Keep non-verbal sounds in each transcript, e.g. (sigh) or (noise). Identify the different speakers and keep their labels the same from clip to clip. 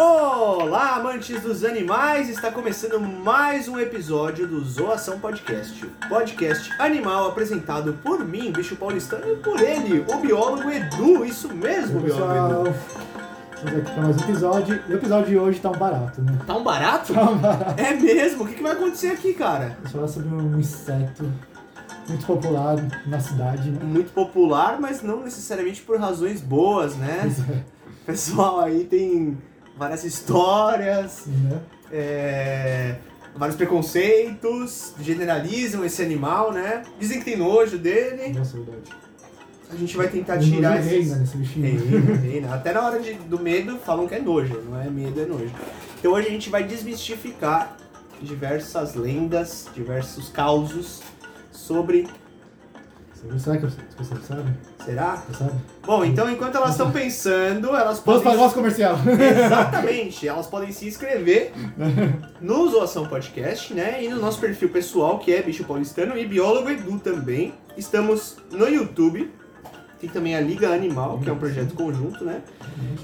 Speaker 1: Olá, amantes dos animais! Está começando mais um episódio do Zoação Podcast. Podcast animal apresentado por mim, bicho paulistano, e por ele, o biólogo Edu. Isso mesmo, biólogo Edu.
Speaker 2: Estamos aqui para mais um episódio. E o episódio de hoje tá um barato, né?
Speaker 1: Tá um barato?
Speaker 2: Tá um barato.
Speaker 1: É mesmo? O que, que vai acontecer aqui, cara?
Speaker 2: Vamos falar sobre um inseto muito popular na cidade, né?
Speaker 1: Muito popular, mas não necessariamente por razões boas, né?
Speaker 2: Pois é.
Speaker 1: O pessoal aí tem várias histórias,
Speaker 2: Né?
Speaker 1: é, vários preconceitos, generalizam esse animal, né? Dizem que tem nojo dele.
Speaker 2: Nossa, é verdade.
Speaker 1: A gente vai tentar tirar
Speaker 2: nojo reina
Speaker 1: esses...
Speaker 2: nesse bichinho.
Speaker 1: Reina, reina. Até na hora de- do medo falam que é nojo, não é medo, é nojo. Então hoje a gente vai desmistificar diversas lendas, diversos causos sobre.
Speaker 2: Será que você você sabe?
Speaker 1: Será?
Speaker 2: Você sabe?
Speaker 1: Bom, então enquanto elas estão pensando, elas
Speaker 2: Vamos
Speaker 1: podem.
Speaker 2: para o nosso comercial.
Speaker 1: Exatamente, elas podem se inscrever (laughs) no Zoação Podcast, né? E no nosso perfil pessoal, que é Bicho Paulistano e Biólogo Edu também. Estamos no YouTube. Tem também a Liga Animal, que é um projeto conjunto, né?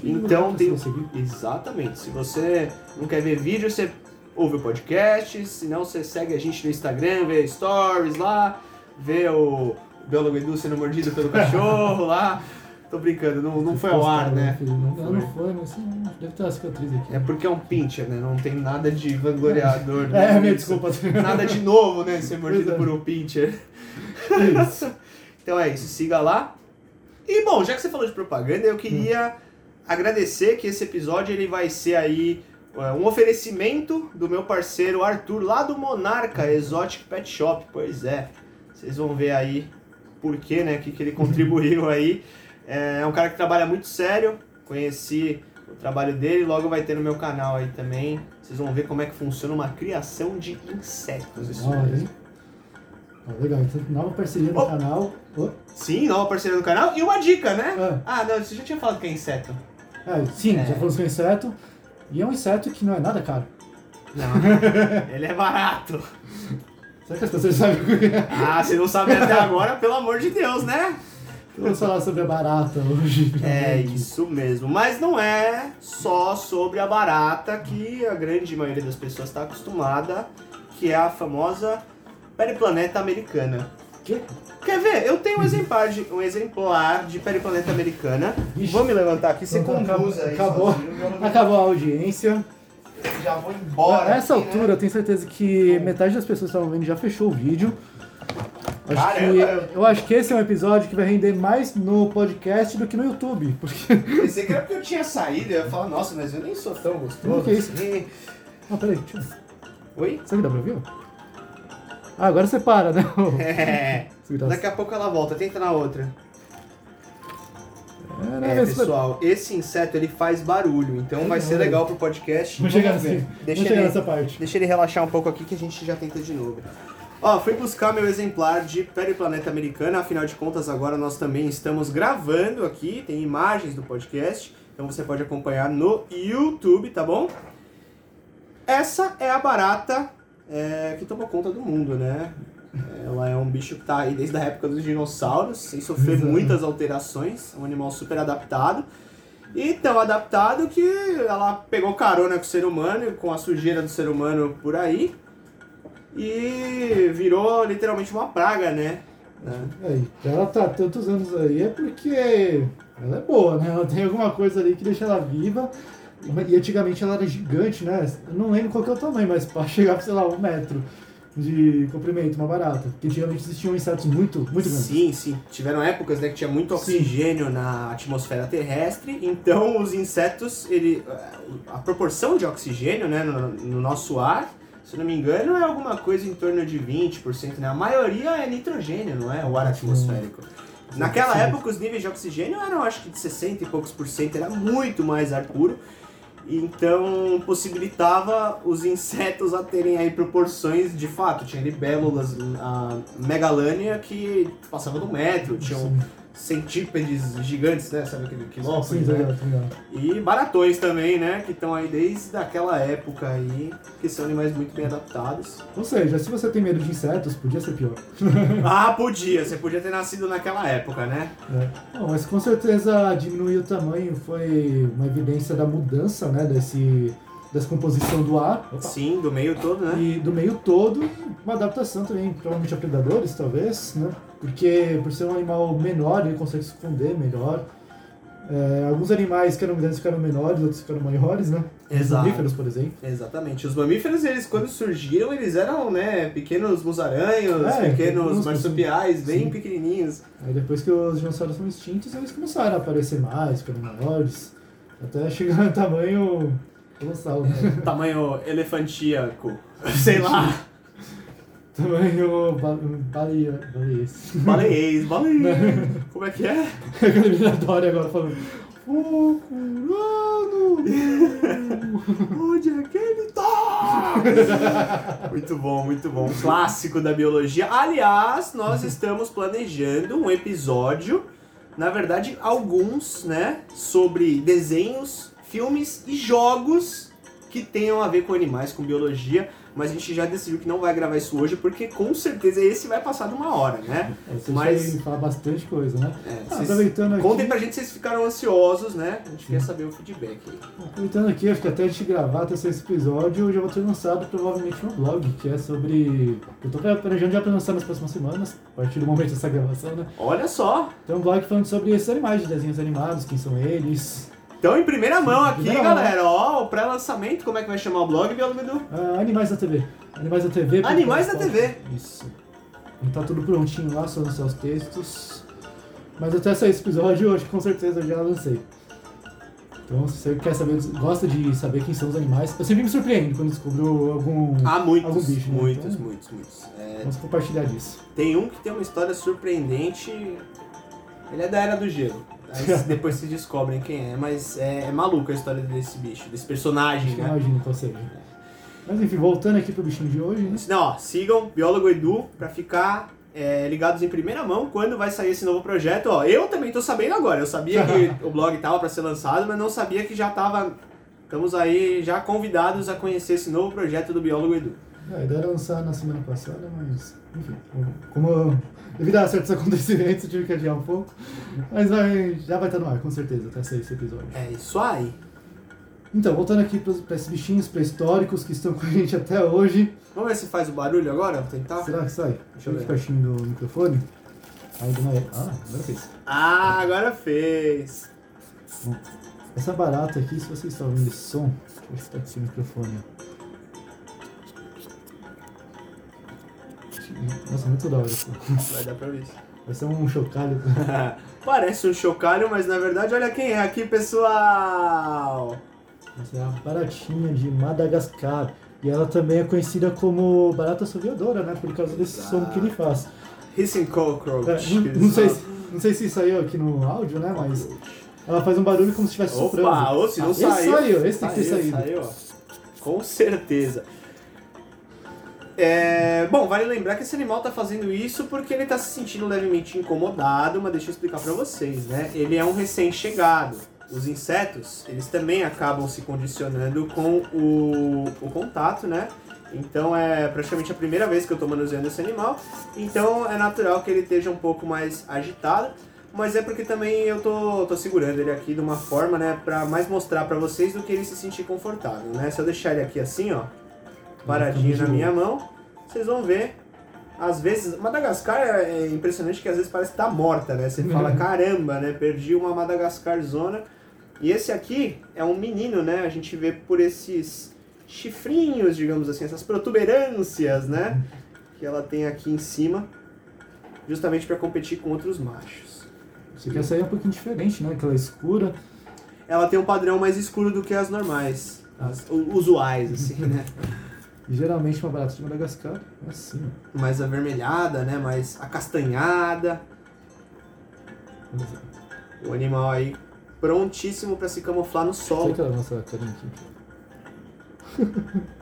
Speaker 1: Então tem.
Speaker 2: Você seguir.
Speaker 1: Exatamente. Se você não quer ver vídeo, você ouve o podcast. Se não, você segue a gente no Instagram, vê stories lá, vê o Biólogo Edu sendo mordido pelo cachorro lá. Tô brincando, não, não foi ao ar, né?
Speaker 2: Não,
Speaker 1: Não
Speaker 2: não, não foi, mas sim, deve ter uma cicatriz aqui.
Speaker 1: É porque é um pincher, né? Não tem nada de vangloriador.
Speaker 2: É,
Speaker 1: né?
Speaker 2: minha desculpa.
Speaker 1: Nada de novo, né? Ser mordido
Speaker 2: é.
Speaker 1: por um pincher.
Speaker 2: Isso. (laughs)
Speaker 1: Então é isso, siga lá. E bom, já que você falou de propaganda, eu queria agradecer que esse episódio ele vai ser aí é, um oferecimento do meu parceiro Arthur, lá do Monarca Exotic Pet Shop. Pois é, vocês vão ver aí por quê, né? O que, que ele (laughs) contribuiu aí. É um cara que trabalha muito sério, conheci o trabalho dele, logo vai ter no meu canal aí também. Vocês vão ver como é que funciona uma criação de insetos. Isso
Speaker 2: Olha,
Speaker 1: mesmo.
Speaker 2: Ó, legal, então, nova parceria no
Speaker 1: Oh.
Speaker 2: canal. Oh,
Speaker 1: Sim, nova parceira do canal. E uma dica, né?
Speaker 2: Ah.
Speaker 1: Ah, não, você já tinha falado que é inseto.
Speaker 2: é, sim,
Speaker 1: É.
Speaker 2: já falamos que é inseto. E é um inseto que não é nada caro.
Speaker 1: Não, (laughs) ele é barato.
Speaker 2: Será que as pessoas sabem o que é?
Speaker 1: Ah, você não sabe até agora, pelo amor de Deus, né?
Speaker 2: Vamos falar sobre a barata hoje.
Speaker 1: É isso mesmo. Mas não é só sobre a barata que a grande maioria das pessoas está acostumada, que é a famosa periplaneta americana.
Speaker 2: Que?
Speaker 1: Quer ver? Eu tenho um exemplar de, um exemplar de periplaneta americana.
Speaker 2: Ixi.
Speaker 1: Vou me levantar aqui, você
Speaker 2: Então,
Speaker 1: conduz aí.
Speaker 2: acabou, acabou a audiência.
Speaker 1: Já vou embora.
Speaker 2: A essa
Speaker 1: aqui, né?
Speaker 2: altura, eu tenho certeza que metade das pessoas que estavam vendo já fechou o vídeo. Acho
Speaker 1: Caramba,
Speaker 2: que,
Speaker 1: eu-
Speaker 2: acho que esse é um episódio que vai render mais no podcast do que no YouTube. Porque.
Speaker 1: Pensei que era porque eu tinha saído, eu ia falar, nossa, mas eu nem sou tão gostoso.
Speaker 2: O que é isso?
Speaker 1: assim.
Speaker 2: Ah, peraí, deixa eu...
Speaker 1: Oi?
Speaker 2: Será que dá pra ouvir? Ah, agora você para, né? (laughs)
Speaker 1: É. Daqui a pouco ela volta, tenta na outra.
Speaker 2: É, né,
Speaker 1: É,
Speaker 2: mas-
Speaker 1: pessoal, esse inseto ele faz barulho, então vai ser legal pro podcast.
Speaker 2: Vamos chegar, nesse,
Speaker 1: Deixa
Speaker 2: vamos chegar
Speaker 1: ele,
Speaker 2: nessa parte.
Speaker 1: deixa ele relaxar um pouco aqui que a gente já tenta de novo. Ó, fui buscar meu exemplar de Periplaneta Americana, afinal de contas agora nós também estamos gravando aqui, tem imagens do podcast, então você pode acompanhar no YouTube, tá bom? Essa é a barata é, que tomou conta do mundo, né? Ela é um bicho que tá aí desde a época dos dinossauros, sem sofrer
Speaker 2: Exato.
Speaker 1: muitas alterações, é um animal super adaptado. E tão adaptado que ela pegou carona com o ser humano, com a sujeira do ser humano por aí, e virou literalmente uma praga, né?
Speaker 2: Aí, ela tá tantos anos aí é porque ela é boa, né? Ela tem alguma coisa ali que deixa ela viva. E antigamente ela era gigante, né? Eu não lembro qual que é o tamanho, mas para chegar, sei lá, um metro de comprimento, uma barata. Porque antigamente existiam insetos muito, muito grandes.
Speaker 1: Sim, sim. Tiveram épocas né, que tinha muito
Speaker 2: Sim.
Speaker 1: oxigênio na atmosfera terrestre, então os insetos, ele, a proporção de oxigênio né, no, no nosso ar, se não me engano, é alguma coisa em torno de 20%, né? A maioria é nitrogênio, não é? O ar atmosférico. Naquela
Speaker 2: Sim.
Speaker 1: época os níveis de oxigênio eram acho que de 60 e poucos por cento, era muito mais ar puro. Então possibilitava os insetos a terem aí proporções de fato. Tinha libélulas, a megalânia que passava do metro, tinham. Centípedes gigantes, né? Sabe aquele quilópolis, né? E baratões também, né? Que estão aí desde aquela época aí, que são animais muito bem adaptados.
Speaker 2: Ou seja, se você tem medo de insetos, podia ser pior. (laughs)
Speaker 1: Ah, podia, você podia ter nascido naquela época, né?
Speaker 2: É. Bom, mas com certeza diminuir o tamanho foi uma evidência da mudança, né, desse, dessa composição do ar. Opa.
Speaker 1: Sim, do meio todo, né?
Speaker 2: E do meio todo, uma adaptação também, provavelmente a predadores, talvez, né? Porque por ser um animal menor, ele consegue se esconder melhor. É, alguns animais que eram grandes ficaram menores, outros ficaram maiores, né? Os
Speaker 1: Exato.
Speaker 2: mamíferos, por exemplo.
Speaker 1: Exatamente. Os mamíferos, eles quando surgiram, eles eram, né, pequenos musaranhos,
Speaker 2: É,
Speaker 1: pequenos marsupiais, bem
Speaker 2: sim.
Speaker 1: pequenininhos.
Speaker 2: Aí depois que os dinossauros foram extintos, eles começaram a aparecer mais, ficaram maiores, até chegar no tamanho colossal, né?
Speaker 1: Tamanho elefantíaco. (laughs) Sei lá.
Speaker 2: Ba- baleia, baleias.
Speaker 1: Baleiês, baleiês. Como é que é?
Speaker 2: Aquele Miradoria agora falando. Procurando! (laughs)
Speaker 1: Onde é que ele tá? (laughs) muito bom, muito bom. Um clássico da biologia. Aliás, nós estamos planejando um episódio, na verdade, alguns, né, sobre desenhos, filmes e jogos que tenham a ver com animais, com biologia. Mas a gente já decidiu que não vai gravar isso hoje, porque com certeza esse vai passar de uma hora, né?
Speaker 2: Você
Speaker 1: Mas-
Speaker 2: vai falar bastante coisa, né?
Speaker 1: É,
Speaker 2: Ah,
Speaker 1: vocês-
Speaker 2: aproveitando aqui.
Speaker 1: Contem pra gente se vocês ficaram ansiosos, né? A gente quer saber o feedback aí.
Speaker 2: Aproveitando aqui, acho que até a gente gravar até esse episódio, eu já vou ter lançado provavelmente um blog, que é sobre. Eu tô planejando já pra lançar nas próximas semanas, a partir do momento dessa gravação, né?
Speaker 1: Olha só,
Speaker 2: Tem um blog falando sobre esses animais de desenhos animados, quem são eles.
Speaker 1: Então, em primeira mão aqui,
Speaker 2: Primeira mão.
Speaker 1: galera, ó, o pré-lançamento, como é que vai chamar o blog, Biólogo Edu?
Speaker 2: Ah, animais da TV. Animais da TV.
Speaker 1: Animais da TV.
Speaker 2: Isso. E tá tudo prontinho lá, só lançar os textos. Mas até sair esse episódio, eu (laughs) acho que com certeza eu já lancei. Então, se você quer saber, gosta de saber quem são os animais, eu sempre me surpreendo quando descubro algum.
Speaker 1: Ah, muitos,
Speaker 2: Algum bicho, né?
Speaker 1: muitos,
Speaker 2: Então-
Speaker 1: muitos, muitos. É,
Speaker 2: Vamos compartilhar disso.
Speaker 1: tem um que tem uma história surpreendente, ele é da Era do Gelo. (laughs) Depois vocês descobrem quem é, mas é, é maluca a história desse bicho, desse personagem, né?
Speaker 2: Imagino seja. Mas enfim, voltando aqui pro bichinho de hoje, né?
Speaker 1: Não, ó, sigam Biólogo Edu pra ficar é, ligados em primeira mão quando vai sair esse novo projeto. Ó, eu também tô sabendo agora. Eu sabia que (laughs) o blog tava pra ser lançado, mas não sabia que já tava. Estamos aí já convidados a conhecer esse novo projeto do Biólogo Edu.
Speaker 2: A ideia era lançar na semana passada, mas enfim, como eu- devido a certos (laughs) acontecimentos eu tive que adiar um pouco. Mas vai, já vai estar no ar, com certeza, até sair esse episódio.
Speaker 1: É isso aí.
Speaker 2: Então, voltando aqui para esses bichinhos pré-históricos que estão (laughs) com a gente até hoje.
Speaker 1: Vamos ver se faz o barulho agora? Vou tentar.
Speaker 2: Será que sai?
Speaker 1: Deixa eu ver.
Speaker 2: pertinho do microfone. Aí do Maia. Ah, agora fez.
Speaker 1: Ah, agora fez.
Speaker 2: Bom, essa barata aqui, se você está ouvindo esse som, deixa eu ver se tá aqui o Nossa, muito da hora isso.
Speaker 1: Vai dar pra ver.
Speaker 2: Vai ser um chocalho. (laughs)
Speaker 1: Parece um chocalho, mas na verdade, olha quem é aqui, pessoal.
Speaker 2: Essa é a baratinha de Madagascar. E ela também é conhecida como barata assoviadora, né? Por causa desse som que ele faz.
Speaker 1: Hissing Cockroach.
Speaker 2: É, não, não sei, se- não sei se saiu aqui no áudio, né? Mas ela faz um barulho como se estivesse soprando.
Speaker 1: Opa, ou se não
Speaker 2: Ah, esse
Speaker 1: saiu.
Speaker 2: saiu, esse tem que ter
Speaker 1: Saiu,
Speaker 2: saído.
Speaker 1: Saiu, ó. Com certeza. É, bom, vale lembrar que esse animal tá fazendo isso porque ele tá se sentindo levemente incomodado, mas deixa eu explicar pra vocês, né? Ele é um recém-chegado. Os insetos, eles também acabam se condicionando com o, o contato, né? Então é praticamente a primeira vez que eu tô manuseando esse animal, então é natural que ele esteja um pouco mais agitado, mas é porque também eu tô, tô segurando ele aqui de uma forma, né, pra mais mostrar pra vocês do que ele se sentir confortável, né? Se eu deixar ele aqui assim, ó, paradinho na minha mão, vocês vão ver. Às vezes, Madagascar é é impressionante que às vezes parece que tá morta, né? Você fala, (laughs) caramba, né? Perdi uma Madagascar zona. E esse aqui é um menino, né? A gente vê por esses chifrinhos, digamos assim, essas protuberâncias, né? Que ela tem aqui em cima, justamente para competir com outros machos.
Speaker 2: Você quer sair um pouquinho diferente, né? Aquela escura.
Speaker 1: Ela tem um padrão mais escuro do que as normais, as usuais, assim, né? (laughs)
Speaker 2: Geralmente uma barata de Madagascar é assim.
Speaker 1: Mais avermelhada, né? Mais acastanhada. O animal aí prontíssimo para se camuflar no
Speaker 2: Será
Speaker 1: solo.
Speaker 2: que ela nossa carinha aqui? (laughs)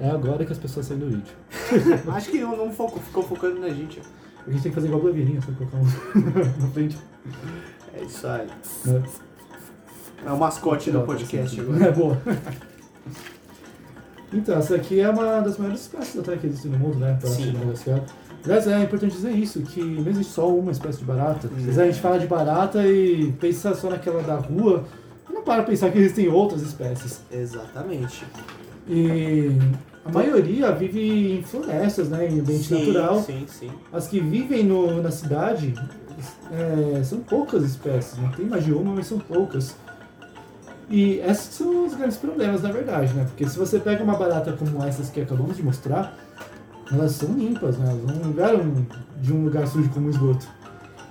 Speaker 2: É agora que as pessoas saem do vídeo. (laughs)
Speaker 1: Acho que não, não focou- ficou focando na gente.
Speaker 2: A gente tem que fazer igual blogueirinha, só colocar um (laughs) na frente.
Speaker 1: É isso aí.
Speaker 2: Né?
Speaker 1: É o mascote do podcast agora.
Speaker 2: É boa. Então, essa aqui é uma das maiores espécies até que existem no mundo, né?
Speaker 1: Sim.
Speaker 2: Madagascar. Aliás, é importante dizer isso, que não existe só uma espécie de barata. Às vezes
Speaker 1: Hum.
Speaker 2: a gente fala de barata e pensa só naquela da rua, e não para pensar que existem outras espécies.
Speaker 1: Exatamente.
Speaker 2: E a maioria vive em florestas, né? Em ambiente
Speaker 1: sim,
Speaker 2: natural.
Speaker 1: Sim, sim.
Speaker 2: As que vivem no, na cidade é, são poucas espécies, não tem mais de uma, mas são poucas. E esses são os grandes problemas, na verdade, né? Porque se você pega uma barata como essas que acabamos de mostrar, elas são limpas, né? Elas não vieram de um lugar sujo como esgoto.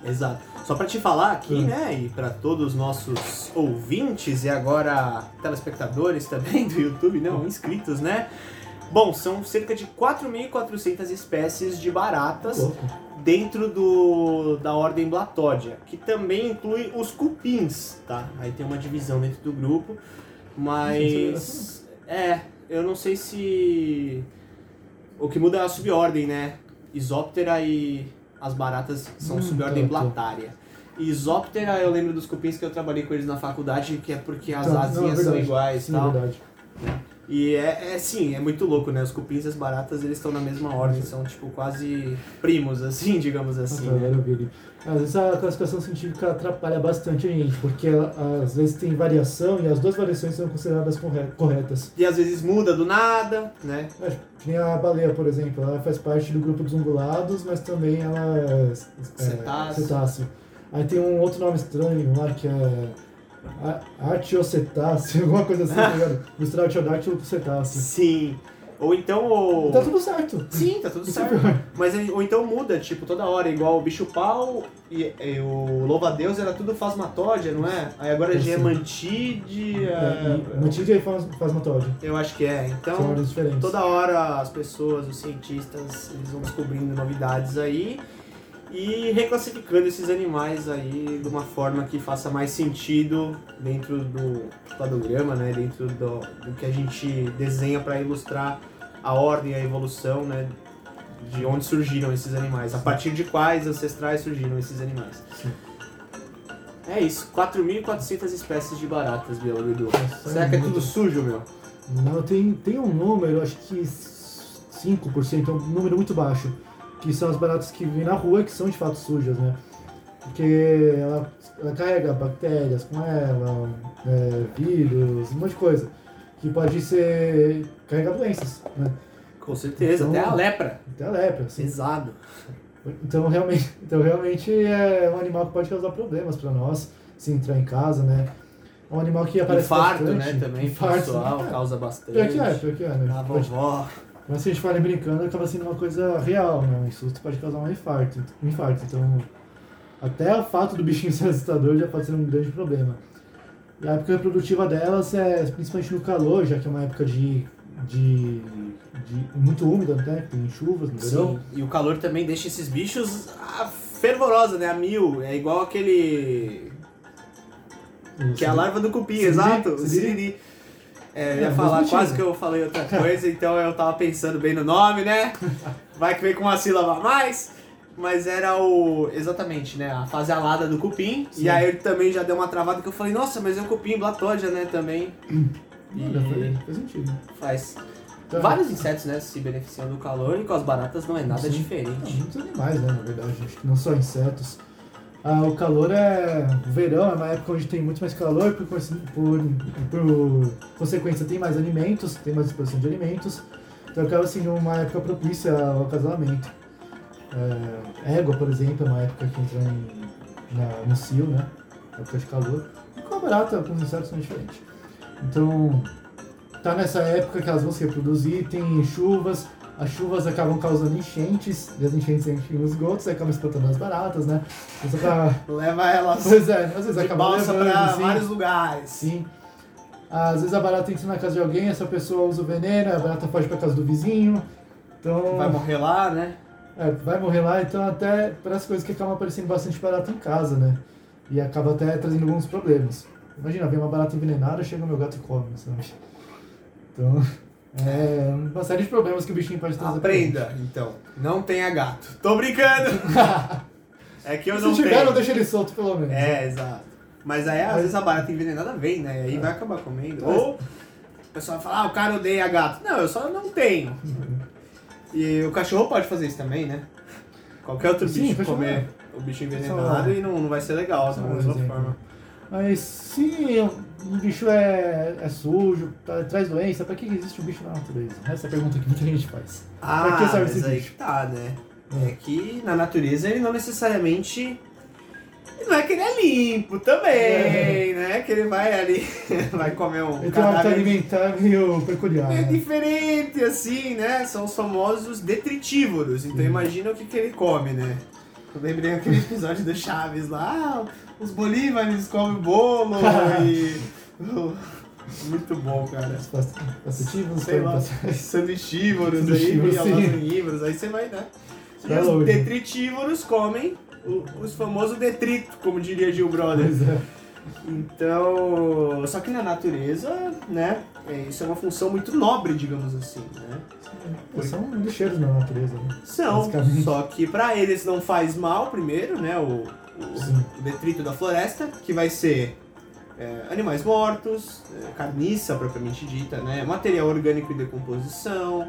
Speaker 1: Exato. Só pra te falar aqui,
Speaker 2: Hum.
Speaker 1: né, e pra todos os nossos ouvintes e agora telespectadores também do YouTube, não, inscritos, né? Bom, são cerca de 4.400 espécies de baratas dentro do, da ordem Blatódia, que também inclui os cupins, tá? Aí tem uma divisão dentro do grupo, mas é, eu não sei se o que muda é a subordem, né? Isóptera e as baratas são
Speaker 2: Hum,
Speaker 1: subordem
Speaker 2: tá, tá.
Speaker 1: blatária. Isóptera, eu lembro dos cupins que eu trabalhei com eles na faculdade, que é porque as
Speaker 2: Então, não, é
Speaker 1: asinhas são iguais e
Speaker 2: Sim, é
Speaker 1: tal.
Speaker 2: verdade.
Speaker 1: E é, é sim, é muito louco, né? Os cupins e as baratas, eles estão na mesma ordem, são tipo quase primos, assim, (laughs) digamos assim,
Speaker 2: Nossa,
Speaker 1: né?
Speaker 2: Às vezes a classificação científica atrapalha bastante a gente, porque às vezes tem variação e as duas variações são consideradas corre- corretas.
Speaker 1: E às vezes muda do nada, né?
Speaker 2: É, que nem a baleia, por exemplo, ela faz parte do grupo dos ungulados, mas também ela é, é
Speaker 1: Cetáceo.
Speaker 2: cetáceo. Aí tem um outro nome estranho lá que é artiocetáceo, (laughs) alguma coisa assim, tá ligado? Misturar artiodáctilo com cetáceo.
Speaker 1: Sim. Ou então o.
Speaker 2: Tá tudo certo.
Speaker 1: Sim, tá tudo
Speaker 2: Isso
Speaker 1: certo.
Speaker 2: é pior.
Speaker 1: Mas aí- ou então muda, tipo, toda hora, igual o bicho pau e, e o louva-a-Deus era tudo fasmatódia, não é? Aí agora já é mantide.
Speaker 2: É,
Speaker 1: é,
Speaker 2: e e fasmatóide.
Speaker 1: Eu acho que é.
Speaker 2: São
Speaker 1: Então,
Speaker 2: ordens diferentes.
Speaker 1: toda hora as pessoas, os cientistas, eles vão descobrindo novidades aí e reclassificando esses animais aí de uma forma que faça mais sentido dentro do cladograma, né? Dentro do, do que a gente desenha para ilustrar a ordem, a evolução, né? De onde surgiram esses animais, a partir de quais ancestrais surgiram esses animais.
Speaker 2: Sim.
Speaker 1: É isso, 4.400 espécies de baratas, Bielo Edu.
Speaker 2: Nossa,
Speaker 1: Será que é tudo sujo, meu?
Speaker 2: Não, tem, tem um número, acho que 5%, é um número muito baixo, que são as baratas que vivem na rua que são de fato sujas, né? Porque ela, ela carrega bactérias com ela, é, vírus, um monte de coisa, que pode ser carregar doenças, né?
Speaker 1: Com certeza,
Speaker 2: Então-
Speaker 1: até a lepra.
Speaker 2: Até a lepra, assim.
Speaker 1: Pesado.
Speaker 2: Então realmente, (laughs) então realmente é um animal que pode causar problemas para nós, se entrar em casa, né? É um animal que aparece
Speaker 1: Infarto,
Speaker 2: bastante.
Speaker 1: né? Também,
Speaker 2: Infarto,
Speaker 1: pessoal,
Speaker 2: né?
Speaker 1: causa bastante.
Speaker 2: Pior que é, pior que é, né?
Speaker 1: A
Speaker 2: Pode-
Speaker 1: vovó.
Speaker 2: Mas se a gente fala brincando, acaba sendo uma coisa real, né? Um susto pode causar um infarto. Um infarto. Então, até o fato do bichinho (laughs) ser assustador já pode ser um grande problema. E a época reprodutiva delas é principalmente no calor, já que é uma época de, de, de muito úmida, né? Tem chuvas no verão.
Speaker 1: Sim. E o calor também deixa esses bichos ah, fervorosos, né? A mil. É igual aquele. Que é a larva do cupim, exato. O
Speaker 2: siriri.
Speaker 1: É, eu
Speaker 2: É,
Speaker 1: ia
Speaker 2: mesmo
Speaker 1: falar quase que eu falei outra coisa, então eu tava pensando bem no nome, né? Vai que vem com uma sílaba a mais. Mas era o. Exatamente, né? A fase alada do cupim.
Speaker 2: Sim.
Speaker 1: E aí ele também já deu uma travada que eu falei, nossa, mas é o cupim blatódia, né? Também.
Speaker 2: Não, já foi, faz sentido.
Speaker 1: Faz.
Speaker 2: Então,
Speaker 1: Vários insetos, né, se beneficiam do calor e com as baratas não é nada
Speaker 2: Sim.
Speaker 1: diferente.
Speaker 2: Muitos animais, né, na verdade, acho que não só insetos. Ah, o calor é. O verão é uma época onde tem muito mais calor, por, por, por consequência tem mais alimentos, tem mais disposição de alimentos. Então acaba sendo uma época propícia ao acasalamento. É, égua, por exemplo, é uma época que entra em, na, no cio, né? Época de calor. E com a barata, com os insetos são diferentes. Então, tá nessa época que elas vão se reproduzir, tem chuvas, as chuvas acabam causando enchentes, e as enchentes enchem os esgotos, aí acabam espantando as baratas, né? Isso pra...
Speaker 1: Leva elas
Speaker 2: Pois é, às vezes
Speaker 1: de
Speaker 2: acaba
Speaker 1: balsa
Speaker 2: levando,
Speaker 1: pra
Speaker 2: assim.
Speaker 1: vários lugares.
Speaker 2: Sim. Às vezes a barata entra na casa de alguém, essa pessoa usa o veneno, a barata foge pra casa do vizinho. Então.
Speaker 1: Vai morrer lá, né?
Speaker 2: É, vai morrer lá, então até para as coisas que acabam aparecendo bastante barata em casa, né? E acaba até trazendo alguns problemas. Imagina, vem uma barata envenenada, chega o meu gato e come, sabe? Então, É uma série de problemas que o bichinho pode trazer.
Speaker 1: Aprenda, então. Não tenha gato. Tô brincando! (laughs) é que eu
Speaker 2: gente.
Speaker 1: não
Speaker 2: Se tiver,
Speaker 1: tenho.
Speaker 2: não deixa ele solto, pelo menos.
Speaker 1: É, exato. Mas aí, às vezes, a barata envenenada vem, né? E aí
Speaker 2: É.
Speaker 1: vai acabar comendo.
Speaker 2: Mas-
Speaker 1: Ou o pessoal fala, ah, o cara odeia gato. Não, eu só não tenho. E o cachorro pode fazer isso também, né? Qualquer outro
Speaker 2: Sim,
Speaker 1: bicho comer
Speaker 2: é.
Speaker 1: o bicho envenenado e não, não vai ser legal
Speaker 2: um
Speaker 1: mesma
Speaker 2: exemplo.
Speaker 1: forma.
Speaker 2: Mas se um bicho é, é sujo, tá- traz doença, pra que existe um bicho na natureza? Essa é a pergunta que muita gente faz.
Speaker 1: Ah,
Speaker 2: Pra que serve
Speaker 1: mas
Speaker 2: esse
Speaker 1: aí
Speaker 2: bicho?
Speaker 1: que tá, né? É que na natureza ele não necessariamente. Não é que ele é limpo também, né? Que ele vai ali, (laughs) vai comer um
Speaker 2: Ele tem um hábito alimentar meio peculiar.
Speaker 1: É diferente, assim, né? São os famosos detritívoros. Então
Speaker 2: Sim.
Speaker 1: imagina o que, que ele come, né? Eu lembrei aquele episódio do Chaves lá, os bolívares comem bolo e. (laughs) Muito bom, cara.
Speaker 2: Os pass- Passativos,
Speaker 1: Sei lá,
Speaker 2: passativos. (laughs)
Speaker 1: sanduíchívoros aí, e amazônívoros, aí você vai, né? E os detritívoros comem o- os famosos detritos, como diria Gil Brother.
Speaker 2: Pois é.
Speaker 1: Então, só que na natureza, né, é, isso é uma função muito nobre, digamos assim, né?
Speaker 2: São lixeiros na natureza, né?
Speaker 1: São, só que pra eles não faz mal primeiro, né, o, o- o detrito da floresta, que vai ser é, animais mortos, é, carniça propriamente dita, né, material orgânico em decomposição,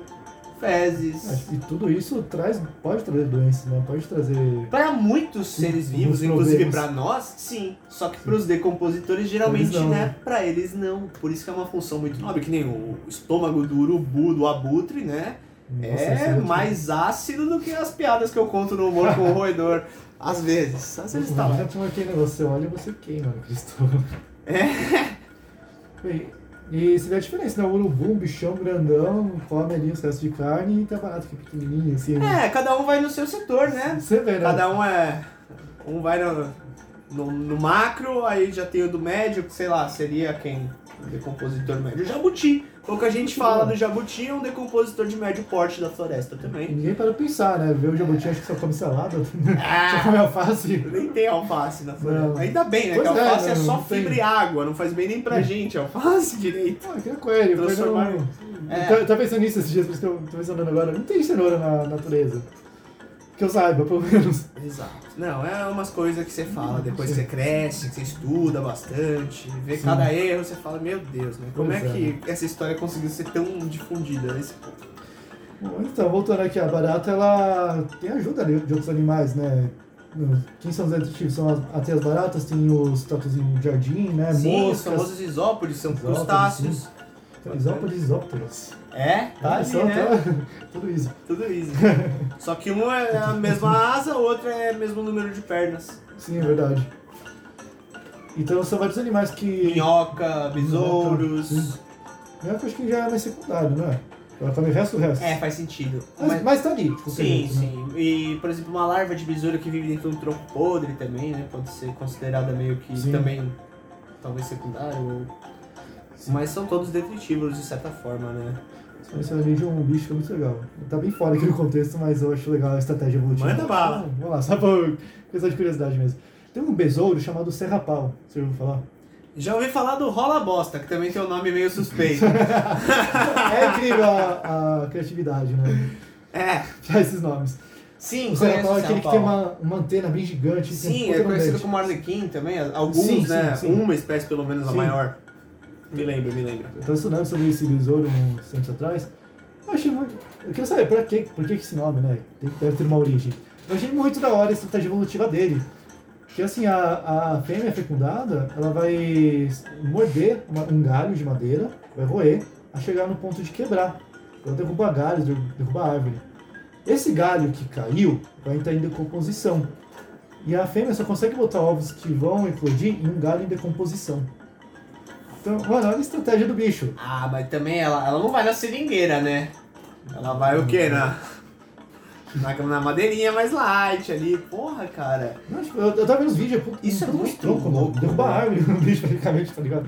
Speaker 1: fezes.
Speaker 2: E tudo isso traz, pode trazer doenças, né? Pode trazer.
Speaker 1: Para muitos seres vivos, inclusive pra nós, sim. Só que pros decompositores, geralmente,
Speaker 2: não,
Speaker 1: né?
Speaker 2: né?
Speaker 1: Pra eles não. Por isso que é uma função muito nobre, que nem o estômago do urubu, do abutre, né?
Speaker 2: Nossa,
Speaker 1: é
Speaker 2: muito-
Speaker 1: mais ácido do que as piadas que eu conto no humor com o roedor. (laughs) Às vezes. Às vezes tá lá.
Speaker 2: Já tinha aquele negócio, você olha e você queima no Cristo.
Speaker 1: É. (laughs)
Speaker 2: Bem, E você vê a diferença, né? O urubu, um bichão grandão, come ali os restos de carne e tá barato que é pequenininho, assim. né?
Speaker 1: É, cada um vai no seu setor, né?
Speaker 2: Você vê, né?
Speaker 1: Cada um é. Um vai no, no, no macro, aí já tem o do médio, que sei lá, seria quem? Decompositor médio. O jabuti. Pouca gente fala do jabuti, é um decompositor de médio porte da floresta também.
Speaker 2: ninguém para pensar, né? Ver o jabuti, acho que só come salada, (laughs) só
Speaker 1: Ah,
Speaker 2: come alface.
Speaker 1: nem tem alface na floresta.
Speaker 2: Não.
Speaker 1: Ainda bem, né?
Speaker 2: Pois
Speaker 1: que
Speaker 2: é,
Speaker 1: alface é,
Speaker 2: não,
Speaker 1: só
Speaker 2: não tem.
Speaker 1: fibra e água, não faz bem nem pra gente, alface direito.
Speaker 2: Ah, que foi
Speaker 1: Transformar
Speaker 2: no...
Speaker 1: É.
Speaker 2: Eu tô- tô pensando nisso esses dias, por isso que eu tô pensando agora. Não tem cenoura na natureza. Que eu saiba, pelo menos.
Speaker 1: Exato. Não, é umas coisas que você fala, depois que você cresce, que você estuda bastante, vê
Speaker 2: Sim.
Speaker 1: cada erro, você fala, meu Deus, né? Como é
Speaker 2: é.
Speaker 1: que essa história conseguiu ser tão difundida nesse ponto?
Speaker 2: Bom, então, voltando aqui, a barata, ela tem ajuda ali de outros animais, né? Quem são os detetives? São as, até as baratas, tem os tatuzinhos de jardim, né?
Speaker 1: Sim, os
Speaker 2: Moscas.
Speaker 1: famosos isópodes são
Speaker 2: Isópodes,
Speaker 1: crustáceos.
Speaker 2: Tem Isópodes e isópteros.
Speaker 1: É, tá ali,
Speaker 2: São
Speaker 1: né?
Speaker 2: até- (laughs) Tudo isso.
Speaker 1: Tudo isso. (laughs) Só que um é a mesma asa, o outro é o mesmo número de pernas.
Speaker 2: Sim, é verdade. Então são vários animais que.
Speaker 1: Minhoca, besouros.
Speaker 2: Eu acho que já é mais secundário, não é? Ela come o resto do resto.
Speaker 1: É, faz sentido.
Speaker 2: Mas,
Speaker 1: Mas-
Speaker 2: mas tá ali, tipo,
Speaker 1: Sim,
Speaker 2: jeito, né?
Speaker 1: sim. E, por exemplo, uma larva de besouro que vive dentro de um tronco podre também, né? Pode ser considerada meio que
Speaker 2: Sim.
Speaker 1: também, talvez secundário. ou-. Mas são todos detritívoros de certa forma, né?
Speaker 2: Ali de um bicho é muito legal. Tá bem fora aqui no contexto, mas eu acho legal a estratégia evolutiva.
Speaker 1: Manda bala.
Speaker 2: Então, Vamos lá, só por questão de curiosidade mesmo. Tem um besouro chamado serrapau, você ouviu falar?
Speaker 1: Já ouvi falar do rola bosta, que também tem um nome meio suspeito. (laughs)
Speaker 2: É incrível a, a criatividade, né?
Speaker 1: é,
Speaker 2: Pra esses nomes.
Speaker 1: sim,
Speaker 2: O serrapau é aquele que tem uma, uma antena bem gigante.
Speaker 1: Sim, é conhecido como arlequim também. Alguns,
Speaker 2: Sim,
Speaker 1: né?
Speaker 2: sim, sim.
Speaker 1: Uma espécie, pelo menos, a maior. Me lembro, me lembro.
Speaker 2: Eu tava estudando sobre esse besouro uns tempos atrás. Eu achei muito. Eu queria saber por que, por que esse nome, né? Deve ter uma origem. Eu achei muito da hora a estratégia evolutiva dele. Que assim, a, a fêmea fecundada, ela vai morder uma- um galho de madeira, vai roer, a chegar no ponto de quebrar. Ela derruba galhos, der- derruba árvore. Esse galho que caiu vai entrar em decomposição. E a fêmea só consegue botar ovos que vão eclodir em um galho em decomposição. Então, mano, olha a estratégia do bicho.
Speaker 1: Ah, mas também ela, ela não vai na seringueira, né? Ela vai o quê? Na, na, na madeirinha mais light ali. Porra, cara.
Speaker 2: Não, tipo, eu, eu tava vendo os vídeos, pô,
Speaker 1: Isso é muito
Speaker 2: troncos, mano.
Speaker 1: louco,
Speaker 2: Derrubar
Speaker 1: né?
Speaker 2: árvore (laughs) no bicho, praticamente, tá ligado?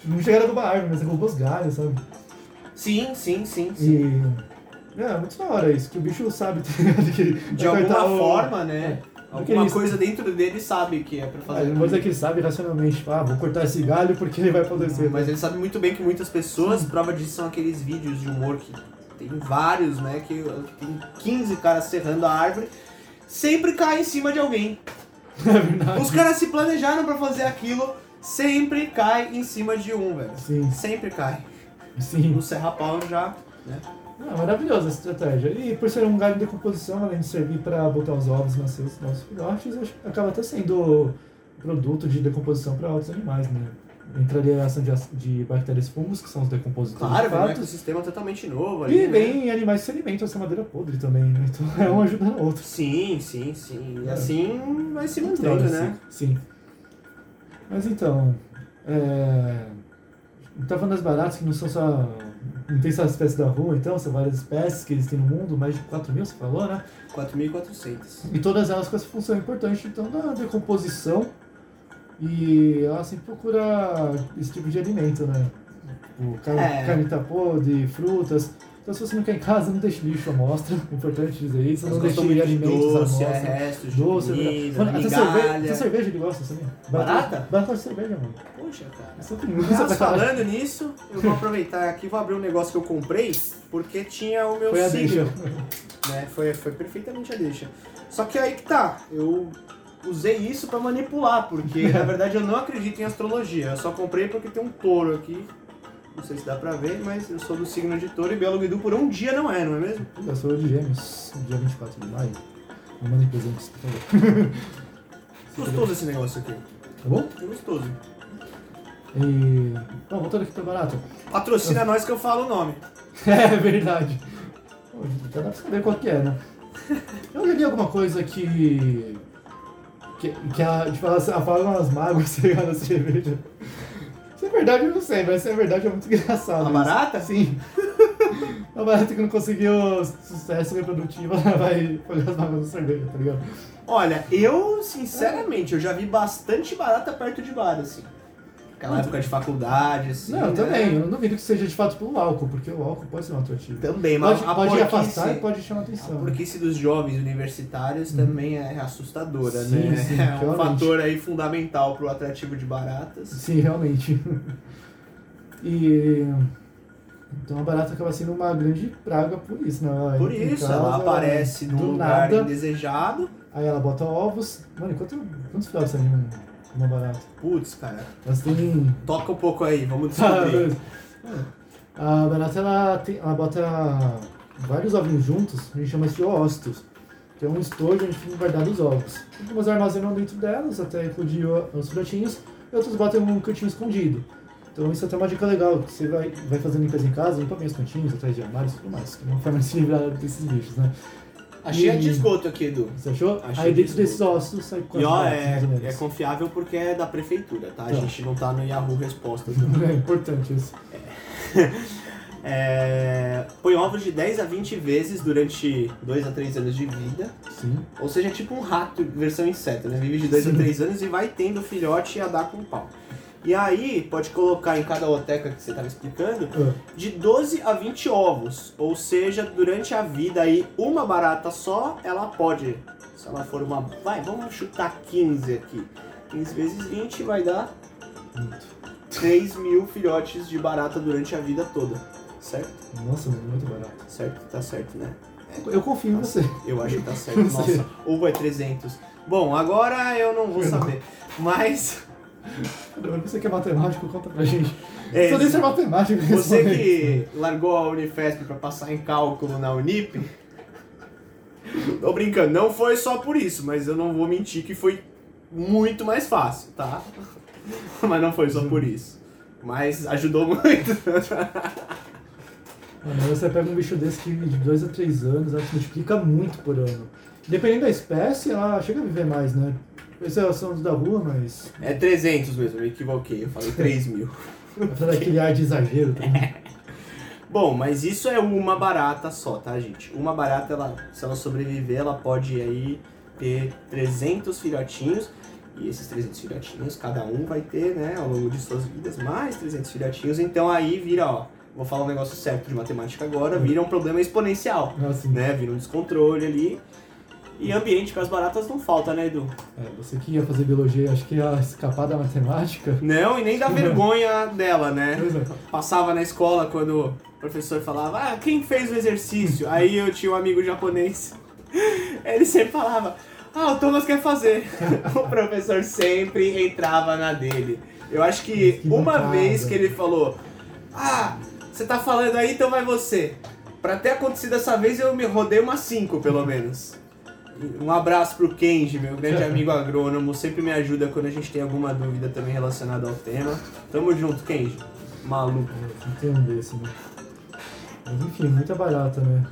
Speaker 2: Tipo, Não chegaram a derrubar árvore, mas derrubou os galhos, sabe?
Speaker 1: Sim, sim, sim, sim.
Speaker 2: E. É, muito da hora isso, que o bicho sabe tá ligado, que
Speaker 1: De alguma
Speaker 2: o-
Speaker 1: forma, né? Alguma
Speaker 2: eles-
Speaker 1: coisa dentro dele sabe que é pra fazer.
Speaker 2: vou dizer que ele sabe racionalmente, tipo, ah, vou cortar esse galho porque ele vai apodrecer.
Speaker 1: Mas ele sabe muito bem que muitas pessoas, prova disso são aqueles vídeos de humor que tem vários, né? Que, tem 15 caras serrando a árvore, sempre cai em cima de alguém. (laughs)
Speaker 2: É verdade.
Speaker 1: Os caras se planejaram pra fazer aquilo, sempre cai em cima de um, velho.
Speaker 2: Sim,
Speaker 1: Sempre cai.
Speaker 2: sim.
Speaker 1: No Serra Pau já, né?
Speaker 2: Ah, maravilhosa essa estratégia. E por ser um galho de decomposição, além de servir para botar os ovos nas seus nossos filhotes, acaba até sendo produto de decomposição para outros animais, né? Entraria a ação de, de bactérias fungos, que são os decompositores
Speaker 1: Claro,
Speaker 2: de
Speaker 1: velho, um
Speaker 2: fato.
Speaker 1: ecossistema totalmente novo ali.
Speaker 2: E
Speaker 1: né?
Speaker 2: vem animais se alimentam dessa madeira podre também, né? Então (laughs) é um ajudando o outro.
Speaker 1: Sim, sim, sim. E
Speaker 2: É.
Speaker 1: assim vai se
Speaker 2: Muito
Speaker 1: mantendo, né?
Speaker 2: Sim. sim. Mas então, é... tá falando das baratas que não são só... Não tem só as espécies da rua, então, são várias espécies que eles têm no mundo, mais de 4 mil, você falou, né?
Speaker 1: 4.400.
Speaker 2: E todas elas com essa função importante, então, da decomposição. E ela sempre procura esse tipo de alimento, né? Tipo, carne,
Speaker 1: É.
Speaker 2: carne tá podre, frutas. Então, se você não quer em casa, não deixe lixo à mostra. É importante dizer isso. Não deixe
Speaker 1: de
Speaker 2: alimentos à
Speaker 1: doce, é,
Speaker 2: mostra.
Speaker 1: restos de
Speaker 2: Doce, é
Speaker 1: comida.
Speaker 2: Mano, até cerveja, até cerveja ele gosta, sabia?
Speaker 1: Barata?
Speaker 2: Barata de cerveja, mano.
Speaker 1: Poxa, cara.
Speaker 2: Tem sacanagem.
Speaker 1: falando nisso, eu vou aproveitar aqui e vou abrir um negócio que eu comprei, porque tinha o meu
Speaker 2: Foi a
Speaker 1: signo.
Speaker 2: deixa.
Speaker 1: Né? Foi, foi perfeitamente a deixa. Só que aí que tá, eu usei isso pra manipular, porque na (laughs) verdade eu não acredito em astrologia. Eu só comprei porque tem um touro aqui. Não sei se dá pra ver, mas eu sou do signo de touro e biólogo Edu por um dia não é, não é mesmo?
Speaker 2: Eu sou de gêmeos, dia 24 de maio. Me mandem presentes, por favor. (laughs)
Speaker 1: Gostoso esse negócio aqui.
Speaker 2: Tá bom?
Speaker 1: É gostoso.
Speaker 2: E... Bom, voltando aqui pra barata.
Speaker 1: Patrocina nós que eu falo o nome. (laughs)
Speaker 2: É verdade. Já dá pra saber qual que é, né? Eu li alguma coisa que. que, que a, tipo, elas afagam as mágoas, (laughs) tá ligado? Na cerveja. Se é verdade, eu não sei, mas se é verdade é muito (laughs) engraçado.
Speaker 1: A
Speaker 2: isso.
Speaker 1: barata?
Speaker 2: Sim. (laughs) A barata que não conseguiu sucesso reprodutivo, (laughs) ela vai afagar as mágoas da cerveja, tá ligado?
Speaker 1: Olha, eu, sinceramente, eu já vi bastante barata perto de bar, assim. Aquela época de faculdade, assim.
Speaker 2: não, eu
Speaker 1: né?
Speaker 2: também. Eu não duvido que seja de fato pelo álcool, porque o álcool pode ser um atrativo.
Speaker 1: Também, mas
Speaker 2: Pode,
Speaker 1: a
Speaker 2: pode afastar e pode chamar atenção.
Speaker 1: A porquice dos jovens universitários também é assustadora,
Speaker 2: Sim,
Speaker 1: né?
Speaker 2: sim, (laughs)
Speaker 1: é um
Speaker 2: realmente.
Speaker 1: fator aí fundamental pro atrativo de baratas.
Speaker 2: Sim, realmente. (laughs) E então a barata acaba sendo uma grande praga por isso, né? Ela
Speaker 1: Por isso,
Speaker 2: casa,
Speaker 1: ela aparece
Speaker 2: do
Speaker 1: num lugar
Speaker 2: nada,
Speaker 1: indesejado.
Speaker 2: aí ela bota ovos. Mano, quanto, quantos filhotes tem uma- uma barata?
Speaker 1: Putz, cara,
Speaker 2: Elas têm.
Speaker 1: toca um pouco aí, vamos (laughs)
Speaker 2: Ah,
Speaker 1: descobrir.
Speaker 2: a barata ela, tem, ela bota vários ovinhos juntos, a gente chama isso de oócitos, que é um estojo onde ficam guardados os ovos. Algumas armazenam dentro delas, até eclodir os filhotinhos, e outros botam em um cantinho escondido. Então isso é até uma dica legal, que você vai, vai fazendo limpeza em casa, limpa bem os cantinhos, atrás de armários e tudo mais, que é uma forma de se livrar desses bichos, né?
Speaker 1: Achei a
Speaker 2: E-
Speaker 1: de esgoto aqui, Edu.
Speaker 2: Você achou?
Speaker 1: Achei
Speaker 2: Aí dentro
Speaker 1: isso.
Speaker 2: desses ossos sai
Speaker 1: E
Speaker 2: quase
Speaker 1: ó,
Speaker 2: mais
Speaker 1: é, é confiável porque é da prefeitura, tá? A
Speaker 2: Tá.
Speaker 1: gente não tá no Yahoo Respostas, (laughs) não.
Speaker 2: É importante isso.
Speaker 1: É, (laughs) põe ovos de 10 a 20 vezes durante 2 a 3 anos de vida.
Speaker 2: Sim.
Speaker 1: Ou seja, é tipo um rato versão inseto, né? Vive de 2 a
Speaker 2: Sim.
Speaker 1: 3 anos e vai tendo filhote a dar com pau. E aí, pode colocar em cada oteca que você estava explicando,
Speaker 2: Ah,
Speaker 1: de 12 a 20 ovos. Ou seja, durante a vida aí, uma barata só, ela pode, se ela for uma... Vai, vamos chutar 15 aqui. 15 vezes 20 vai dar
Speaker 2: muito.
Speaker 1: 3 mil filhotes de barata durante a vida toda. Certo?
Speaker 2: Nossa, mano, muito barato.
Speaker 1: Certo, tá certo, né?
Speaker 2: Eu confio em você.
Speaker 1: Eu acho que tá (laughs) certo. Nossa, ou é 300. Bom, agora eu não vou saber. Mas.
Speaker 2: Você que é matemático, conta pra gente.
Speaker 1: É,
Speaker 2: nem ser matemático.
Speaker 1: você
Speaker 2: responder.
Speaker 1: que largou a Unifesp pra passar em cálculo na Unip. Tô brincando, não foi só por isso, mas eu não vou mentir que foi muito mais fácil, tá? Mas não foi só por isso. Mas ajudou muito.
Speaker 2: Mano, você pega um bicho desse que de 2 a 3 anos, ela se multiplica muito por ano. Dependendo da espécie, ela chega a viver mais, né? Esses são os da rua, mas.
Speaker 1: É 300 mesmo, eu me equivoquei, eu falei 3 mil. (laughs)
Speaker 2: Apesar daquele ar de exagero também.
Speaker 1: Bom, mas isso é uma barata só, tá, gente? Uma barata, ela, se ela sobreviver, ela pode aí ter 300 filhotinhos. E esses 300 filhotinhos, cada um vai ter, né, ao longo de suas vidas, mais 300 filhotinhos. Então aí vira, ó, vou falar um negócio certo de matemática agora, vira um problema exponencial,
Speaker 2: Assim,
Speaker 1: né? Vira um descontrole ali. E ambiente para as baratas não falta, né, Edu?
Speaker 2: É, você que ia fazer biologia, acho que ia escapar da matemática.
Speaker 1: Não, e nem da vergonha dela, né?
Speaker 2: É.
Speaker 1: Passava na escola quando o professor falava, ah, quem fez o exercício? Aí eu tinha um amigo japonês. (laughs) Ele sempre falava, ah, o Thomas quer fazer. (laughs) o professor sempre entrava na dele. Eu acho que
Speaker 2: Que
Speaker 1: uma
Speaker 2: bancada.
Speaker 1: vez que ele falou, ah, você tá falando aí, então vai você. Pra ter acontecido dessa vez, eu me rodei umas cinco, pelo menos. Um abraço pro Kenji, meu grande amigo agrônomo, sempre me ajuda quando a gente tem alguma dúvida também relacionada ao tema. Tamo junto, Kenji. Maluco.
Speaker 2: Não tem um desse, né? Mas enfim, muita barata, né?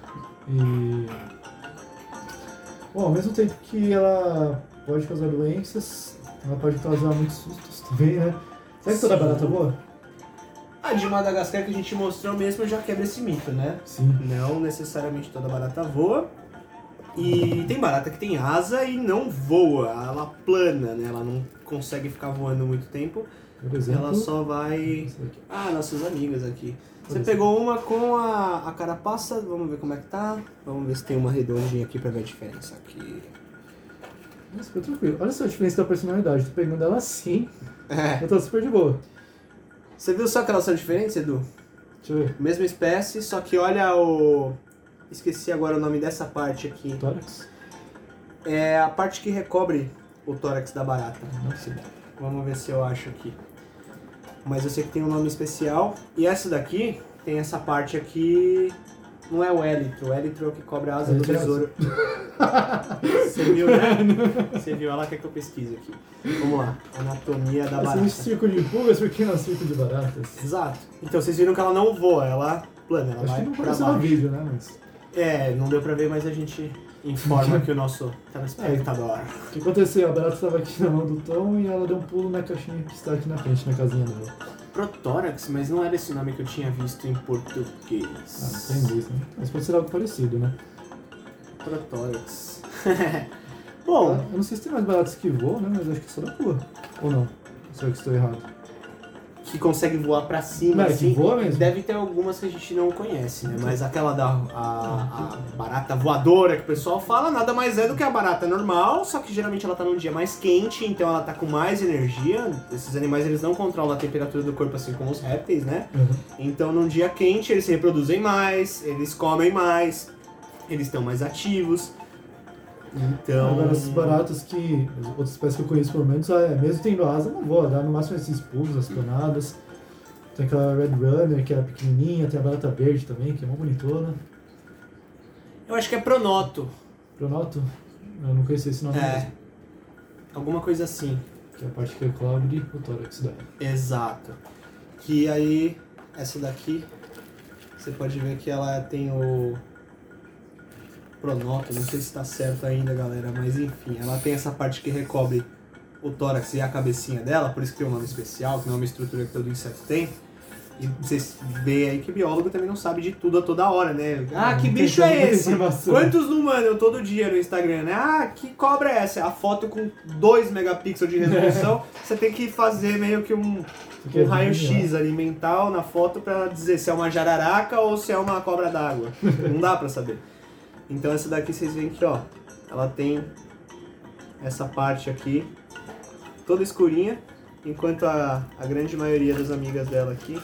Speaker 2: E. Bom, ao mesmo tempo que ela pode causar doenças, ela pode causar muitos sustos também, né? Será que toda barata é boa?
Speaker 1: A de Madagascar que a gente mostrou mesmo já quebra esse mito, né?
Speaker 2: Sim.
Speaker 1: Não necessariamente toda barata voa. E tem barata que tem asa e não voa, ela plana, né? Ela não consegue ficar voando muito tempo.
Speaker 2: Por exemplo.
Speaker 1: Ela só vai. Ah, nossas amigas aqui. Você pegou uma com a, a carapaça, vamos ver como é que tá. Vamos ver se tem uma redondinha aqui pra ver a diferença aqui.
Speaker 2: Nossa, ficou tranquilo. Olha só a diferença da personalidade. Tô pegando ela assim, (laughs)
Speaker 1: É.
Speaker 2: eu tô super de boa.
Speaker 1: Você viu só que elas são diferentes, Edu?
Speaker 2: Deixa eu ver.
Speaker 1: Mesma espécie, só que olha o. Esqueci agora o nome dessa parte aqui.
Speaker 2: Tórax.
Speaker 1: É a parte que recobre o tórax da barata.
Speaker 2: Nossa.
Speaker 1: Vamos ver se eu acho aqui. Mas eu sei que tem um nome especial. E essa daqui tem essa parte aqui. Não é o élitro, o élitro é o que cobre a asa do
Speaker 2: Élitro é
Speaker 1: besouro. (laughs) Você viu, né? (laughs) Você viu, ela quer que eu pesquise aqui. Vamos lá. Anatomia da
Speaker 2: Esse
Speaker 1: barata.
Speaker 2: círculo de pulgas, por que não círculo de baratas?
Speaker 1: Exato. Então vocês viram que ela não voa, ela plana, ela
Speaker 2: Acho
Speaker 1: vai
Speaker 2: que não
Speaker 1: pra
Speaker 2: no
Speaker 1: baixo.
Speaker 2: vídeo, né? Mas
Speaker 1: É, não deu pra ver, mas a gente informa que o nosso telespectador.
Speaker 2: o que aconteceu? A barata estava aqui na mão do Tom e ela deu um pulo na caixinha que está aqui na frente, na casinha dela.
Speaker 1: Protórax, mas não era esse nome que eu tinha visto em português.
Speaker 2: Ah, tem dois, né? Mas pode ser algo parecido, né?
Speaker 1: Protórax. (laughs) Bom,
Speaker 2: Eu não sei se tem mais baratas que voam, né? Mas acho que só da rua. Ou não? Será que estou errado?
Speaker 1: Que consegue voar pra cima,
Speaker 2: Não, que
Speaker 1: assim.
Speaker 2: voa mesmo?
Speaker 1: Deve ter algumas que a gente não conhece, né? Mas aquela da a, a barata voadora que o pessoal fala, nada mais é do que a barata normal, só que geralmente ela tá num dia mais quente, então ela tá com mais energia. Esses animais eles não controlam a temperatura do corpo assim como os répteis, né?
Speaker 2: Uhum.
Speaker 1: Então num dia quente eles se reproduzem mais, eles comem mais, eles estão mais ativos. Então.
Speaker 2: Agora, essas baratas que. As outras espécies que eu conheço, pelo menos, é, mesmo tendo asa, não voa. Dá no máximo esses pulos, as planadas. Tem aquela Red Runner, que é pequenininha. Tem a barata verde também, que é uma bonitona.
Speaker 1: Eu acho que é pronoto.
Speaker 2: Pronoto, eu não conhecia esse nome
Speaker 1: É.
Speaker 2: mesmo.
Speaker 1: Alguma coisa assim.
Speaker 2: Que é a parte que cobre o tórax dela.
Speaker 1: Exato. Que aí, essa daqui, você pode ver que ela tem o pronoto, não sei se está certo ainda, galera, mas enfim, ela tem essa parte que recobre o tórax e a cabecinha dela, por isso que tem um nome especial, que não é uma estrutura que todo inseto tem. E vocês veem aí que biólogo também não sabe de tudo a toda hora, né? Ah, que bicho é esse? Quantos não mandam todo dia no Instagram, né? Ah, que cobra é essa? A foto com 2 megapixels de resolução, (laughs) você tem que fazer meio que um, um raio-x ali mental na foto pra dizer se é uma jararaca ou se é uma cobra d'água. (laughs) Não dá pra saber. Então essa daqui vocês veem que, ó, ela tem essa parte aqui toda escurinha, enquanto a, a grande maioria das amigas dela aqui,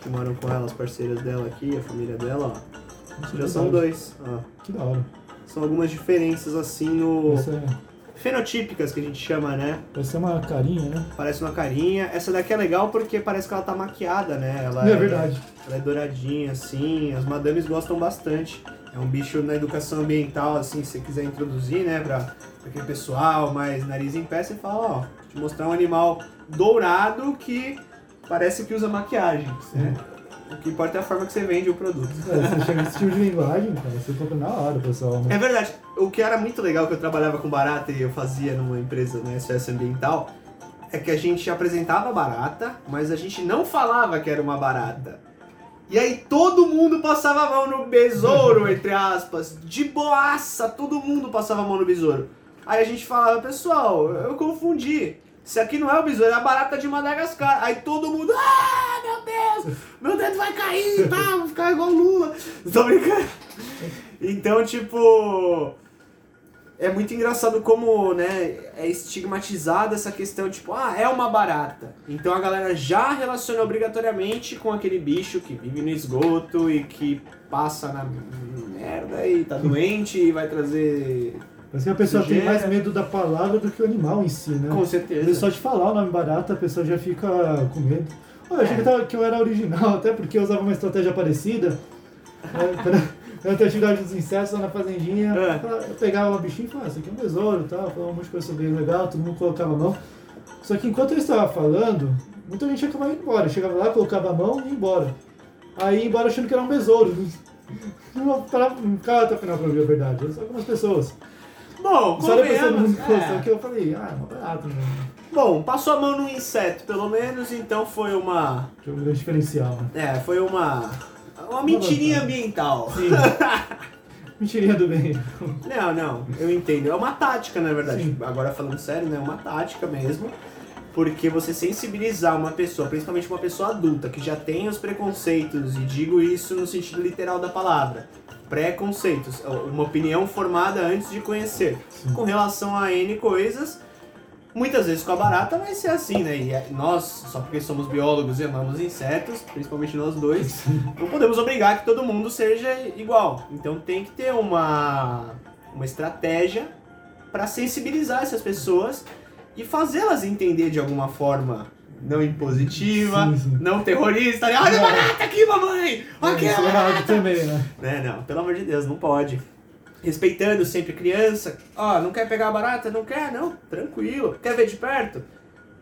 Speaker 1: que moram com ela, as parceiras dela aqui, a família dela, ó,
Speaker 2: Nossa,
Speaker 1: já são dois. Ó.
Speaker 2: Que da hora.
Speaker 1: São algumas diferenças assim no.
Speaker 2: É,
Speaker 1: fenotípicas que a gente chama, né?
Speaker 2: parece uma carinha, né?
Speaker 1: Parece uma carinha. Essa daqui é legal porque parece que ela tá maquiada, né? Ela
Speaker 2: é verdade.
Speaker 1: Ela é douradinha, assim. As madames gostam bastante. É um bicho na educação ambiental, assim, se você quiser introduzir, né? Pra, pra aquele pessoal mais nariz em pé, você fala, ó, te mostrar um animal dourado que parece que usa maquiagem. né? O que importa é a forma que você vende o produto.
Speaker 2: É, você chega nesse tipo de linguagem, cara, você compra na hora, pessoal. Né?
Speaker 1: É verdade. O que era muito legal que eu trabalhava com barata e eu fazia numa empresa, né, SOS Ambiental, é que a gente apresentava barata, mas a gente não falava que era uma barata. E aí todo mundo passava a mão no besouro, entre aspas, de boaça, todo mundo passava a mão no besouro. Aí a gente falava, pessoal, eu confundi. Isso aqui não é o besouro, é a barata de Madagascar. Aí todo mundo, ah, meu Deus, meu dedo vai cair, tá? Vou ficar igual Lula. Tô brincando. Então, tipo. É muito engraçado como, né, é estigmatizada essa questão, tipo, ah, é uma barata. Então a galera já relaciona obrigatoriamente com aquele bicho que vive no esgoto e que passa na merda e tá (laughs) doente e vai trazer.
Speaker 2: Parece que a pessoa tem
Speaker 1: Sujeira.
Speaker 2: mais medo da palavra do que o animal em si, né?
Speaker 1: Com certeza.
Speaker 2: só de falar o nome barata, a pessoa já fica com medo. Pô, eu achei que, tava- que eu era original, (laughs) até porque eu usava uma estratégia parecida. né? Quando eu tinha atividade dos insetos lá na fazendinha,
Speaker 1: É.
Speaker 2: eu pegava o bichinho e falava, isso aqui é um besouro e tal, falava um monte de coisa sobre ele legal, todo mundo colocava a mão. Só que enquanto eu estava falando, muita gente acabava indo embora. Eu chegava lá, colocava a mão e ia embora. Aí ia embora achando que era um besouro. (laughs) Não parava- não ficava até o final pra ouvir a verdade. Só algumas pessoas.
Speaker 1: Bom,
Speaker 2: Só depois todo mundo
Speaker 1: é.
Speaker 2: que eu falei, ah, é uma barata, né?
Speaker 1: Bom, passou a mão no inseto, pelo menos, então foi uma.
Speaker 2: É um grande diferencial, né?
Speaker 1: É, foi uma. Uma mentirinha ambiental.
Speaker 2: Sim. (laughs) Mentirinha do bem.
Speaker 1: Não, não, eu entendo. É uma tática, na verdade.
Speaker 2: Sim.
Speaker 1: Agora falando sério, né? É uma tática mesmo. Porque você sensibilizar uma pessoa, principalmente uma pessoa adulta, que já tem os preconceitos, e digo isso no sentido literal da palavra, preconceitos, uma opinião formada antes de conhecer,
Speaker 2: Sim.
Speaker 1: com relação a N coisas, muitas vezes com a barata vai ser assim, né? E é- nós, só porque somos biólogos e amamos insetos, principalmente nós dois, (laughs) não podemos obrigar que todo mundo seja igual. Então tem que ter uma, uma estratégia para sensibilizar essas pessoas e fazê-las entender de alguma forma não impositiva,
Speaker 2: Sim, sim.
Speaker 1: não terrorista. né? Olha a barata aqui, mamãe! Aqui a
Speaker 2: Isso é
Speaker 1: barata!
Speaker 2: errado também, né?
Speaker 1: Né, não, pelo amor de Deus, não pode. Respeitando sempre criança. Ó, não quer pegar a barata? Não quer? Não, tranquilo. Quer ver de perto?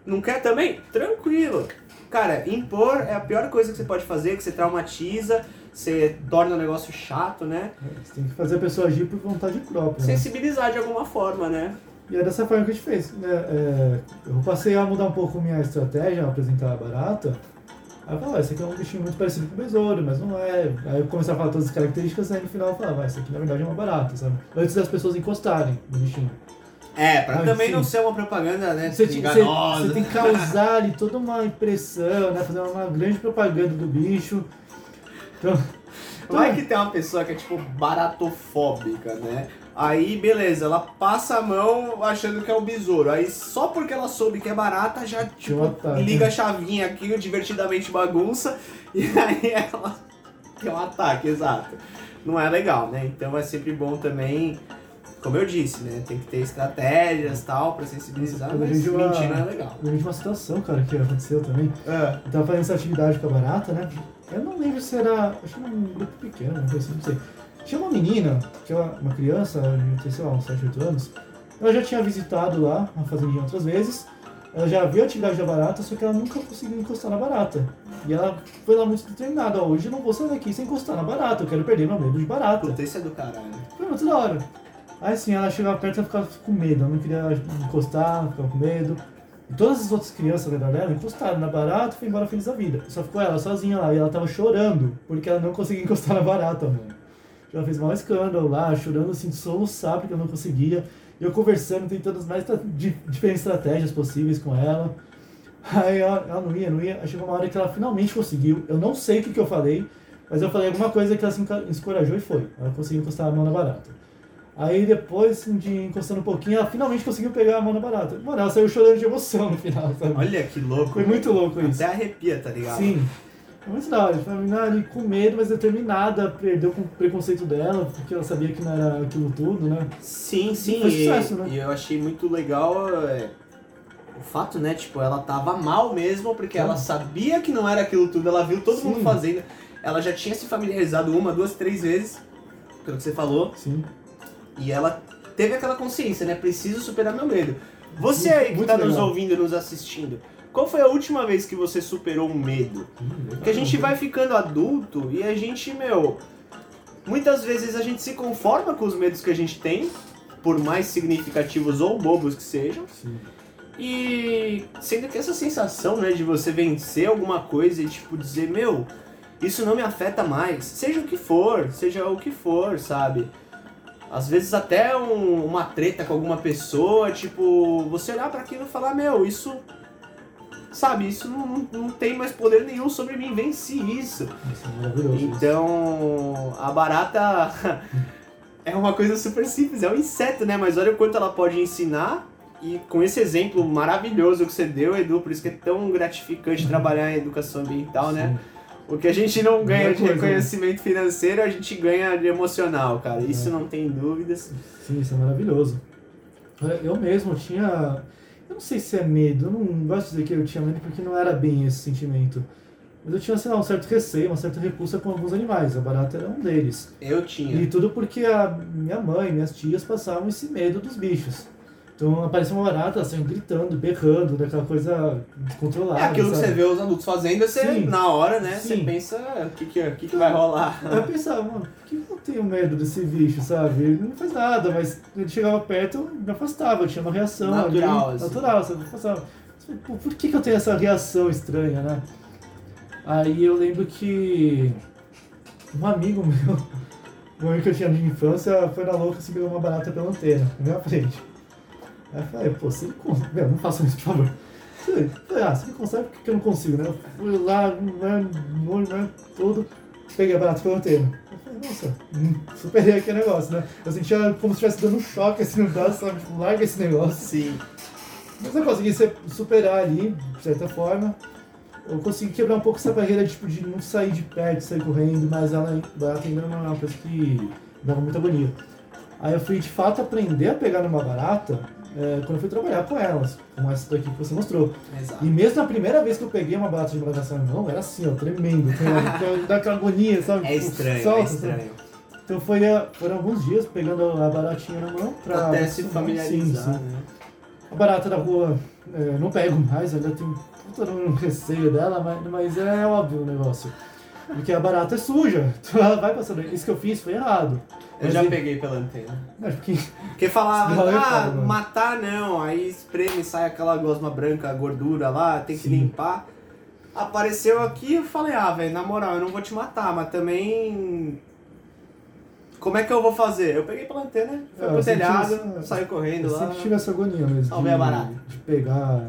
Speaker 1: Não quer também? Tranquilo. Cara, impor é a pior coisa que você pode fazer, que você traumatiza, você torna o negócio chato, né?
Speaker 2: Você tem que fazer a pessoa agir por vontade própria. Né?
Speaker 1: Sensibilizar de alguma forma, né?
Speaker 2: E é dessa forma que a gente fez. Né? É, eu passei a mudar um pouco minha estratégia ao apresentar a barata. Aí eu falava, ah, esse aqui é um bichinho muito parecido com o besouro, mas não é. Aí eu comecei a falar todas as características, aí no final eu falava, ah, esse aqui na verdade é uma barata, sabe? Antes das pessoas encostarem no bichinho.
Speaker 1: É, pra
Speaker 2: Ah,
Speaker 1: também
Speaker 2: sim.
Speaker 1: não ser uma propaganda, né?
Speaker 2: Você, te- você,
Speaker 1: enganosa.
Speaker 2: você tem que causar ali toda uma impressão, né? Fazer uma grande propaganda do bicho. Então,
Speaker 1: Vai que tem uma pessoa que é tipo baratofóbica, né? Aí, beleza, ela passa a mão achando que é um besouro. Aí, só porque ela soube que é barata, já, tipo, liga a chavinha aqui, divertidamente bagunça, (laughs) e aí ela tem um ataque, exato. Não é legal, né? Então é sempre bom também, como eu disse, né? Tem que ter estratégias tal pra sensibilizar,
Speaker 2: Eu
Speaker 1: mas
Speaker 2: vejo uma-
Speaker 1: mentir não é legal.
Speaker 2: eu de uma situação, cara, que aconteceu também.
Speaker 1: É.
Speaker 2: Eu tava fazendo essa atividade com a barata, né? Eu não lembro se era. Acho que era um grupo pequeno, assim, não sei. Tinha uma menina, que é uma, criança, ter, sei lá, uns 7, 8 anos. Ela já tinha visitado lá a fazendinha outras vezes. Ela já viu a atividade da barata, só que ela nunca conseguiu encostar na barata. E ela foi lá muito determinada, ó, hoje eu não vou sair daqui sem encostar na barata, eu quero perder meu medo de barata.
Speaker 1: Isso é do caralho.
Speaker 2: Foi muito da hora. Aí sim, ela chegava perto e ficava com medo, ela não queria encostar, ficava com medo. E todas as outras crianças redor dela encostaram na barata e foi embora feliz da vida. Só ficou ela sozinha lá e ela tava chorando porque ela não conseguia encostar na barata, mano. Ela fez maior escândalo lá, chorando assim, de soluçar porque ela não conseguia. E eu conversando, tentando as mais di- diferentes estratégias possíveis com ela. Aí ela, ela não ia, não ia. Aí chegou uma hora que ela finalmente conseguiu. Eu não sei o que, que eu falei, mas eu falei alguma coisa que ela se escorajou e foi. Ela conseguiu encostar a mão na barata. Aí depois assim, de encostando um pouquinho, ela finalmente conseguiu pegar a mão na barata. Mano, ela saiu chorando de emoção no final, sabe?
Speaker 1: Olha que louco.
Speaker 2: Foi muito louco isso.
Speaker 1: Até arrepia, tá ligado?
Speaker 2: Sim. Foi. Foi uma menina ali com medo, mas determinada, perdeu com o preconceito dela, porque ela sabia que não era aquilo tudo, né?
Speaker 1: Sim, sim.
Speaker 2: Foi
Speaker 1: e,
Speaker 2: sucesso, né?
Speaker 1: e eu achei muito legal é, o fato, né? Tipo, ela tava mal mesmo, porque ela sabia que não era aquilo tudo, ela viu todo
Speaker 2: Sim.
Speaker 1: mundo fazendo. Ela já tinha se familiarizado uma, duas, três vezes, pelo que você falou,
Speaker 2: Sim.
Speaker 1: e ela teve aquela consciência, né? Preciso superar meu medo. Você aí que
Speaker 2: Muito
Speaker 1: tá nos
Speaker 2: legal.
Speaker 1: ouvindo e nos assistindo, qual foi a última vez que você superou um medo? Porque a gente vai ficando adulto e a gente, meu, muitas vezes a gente se conforma com os medos que a gente tem, por mais significativos ou bobos que sejam,
Speaker 2: Sim.
Speaker 1: e sendo que essa sensação, né, de você vencer alguma coisa e tipo dizer, meu, isso não me afeta mais, seja o que for, seja o que for, sabe? Às vezes até um- uma treta com alguma pessoa, tipo, você olhar pra aquilo e falar, meu, isso sabe, isso não, não, tem mais poder nenhum sobre mim, venci isso.
Speaker 2: Isso é.
Speaker 1: Então, a barata (laughs) é uma coisa super simples, é um inseto, né? Mas olha o quanto ela pode ensinar. E com esse exemplo maravilhoso que você deu, Edu, por isso que é tão gratificante trabalhar em educação ambiental, né? O que a gente não ganha de
Speaker 2: né?
Speaker 1: reconhecimento financeiro, a gente ganha de emocional, cara. Isso não tem dúvidas.
Speaker 2: Sim, isso é maravilhoso. Eu mesmo tinha. Não sei se é medo, eu não gosto de dizer que eu tinha medo porque não era bem esse sentimento. Mas eu tinha, sei lá, um certo receio, uma certa repulsa com alguns animais. A barata era um deles.
Speaker 1: Eu
Speaker 2: E
Speaker 1: tinha.
Speaker 2: tudo porque a minha mãe, minhas tias passavam esse medo dos bichos. Então aparecia uma barata, assim, gritando, berrando, daquela coisa descontrolada.
Speaker 1: É aquilo que
Speaker 2: sabe?
Speaker 1: você vê os adultos fazendo, você,
Speaker 2: Sim.
Speaker 1: na hora, né? Você
Speaker 2: Sim.
Speaker 1: pensa o que, que, o que, que vai rolar.
Speaker 2: Eu pensava, mano, por que eu tenho medo desse bicho, sabe? Ele não faz nada, mas ele chegava perto, eu me afastava, eu tinha uma reação
Speaker 1: Natural,
Speaker 2: ali,
Speaker 1: assim.
Speaker 2: natural, sabe? Eu afastava. Pô, Por que, que eu tenho essa reação estranha, né? Aí eu lembro que um amigo (laughs) meu, um amigo que eu tinha de infância, foi na louca e pegou uma barata pela antena, na minha frente. Aí eu falei, pô, se ele consegue, meu, não faça isso, por favor. Eu Falei, ah, se ele consegue, por que eu não consigo, né? Eu fui lá, né, no olho, né, todo, peguei a barata pela antena. Eu falei, nossa, hum, superei aquele negócio, né? Eu sentia como se estivesse dando um choque assim no braço, sabe? Tipo, larga esse negócio.
Speaker 1: Sim.
Speaker 2: Mas eu consegui se- superar ali, de certa forma. Eu consegui quebrar um pouco essa barreira tipo, de não sair de perto, sair correndo, mas ela barata ainda não é uma coisa que me dava muita agonia. Aí eu fui de fato aprender a pegar numa barata é, quando eu fui trabalhar com elas, como essa daqui que você mostrou.
Speaker 1: Exato.
Speaker 2: E mesmo na primeira vez que eu peguei uma barata de marcação na mão, era assim, ó, tremendo, (laughs) dá aquela agonia, sabe?
Speaker 1: É estranho,
Speaker 2: solta,
Speaker 1: é
Speaker 2: sabe?
Speaker 1: estranho.
Speaker 2: Então foi, eh, foram alguns dias pegando a baratinha na mão pra.
Speaker 1: Até se
Speaker 2: Sim,
Speaker 1: familiarizar,
Speaker 2: sim.
Speaker 1: né?
Speaker 2: A barata da rua é, não pego mais, ainda tenho puta um receio dela, mas, mas é óbvio o negócio. Porque a barata é suja, (laughs) ela vai passando. Isso que eu fiz foi errado.
Speaker 1: Eu
Speaker 2: Mas
Speaker 1: já peguei pela antena.
Speaker 2: Acho que
Speaker 1: Porque falava, (laughs) ah, matar não, aí espreme, sai aquela gosma branca, gordura lá, tem que
Speaker 2: Sim.
Speaker 1: limpar. Apareceu aqui, eu falei, ah, velho, na moral, eu não vou te matar, mas também. Como é que eu vou fazer? Eu peguei pela antena, fui
Speaker 2: É,
Speaker 1: pro telhado,
Speaker 2: essa-
Speaker 1: saí correndo
Speaker 2: eu
Speaker 1: lá.
Speaker 2: sempre tive essa agonia mesmo.
Speaker 1: Salvei a barata.
Speaker 2: De pegar.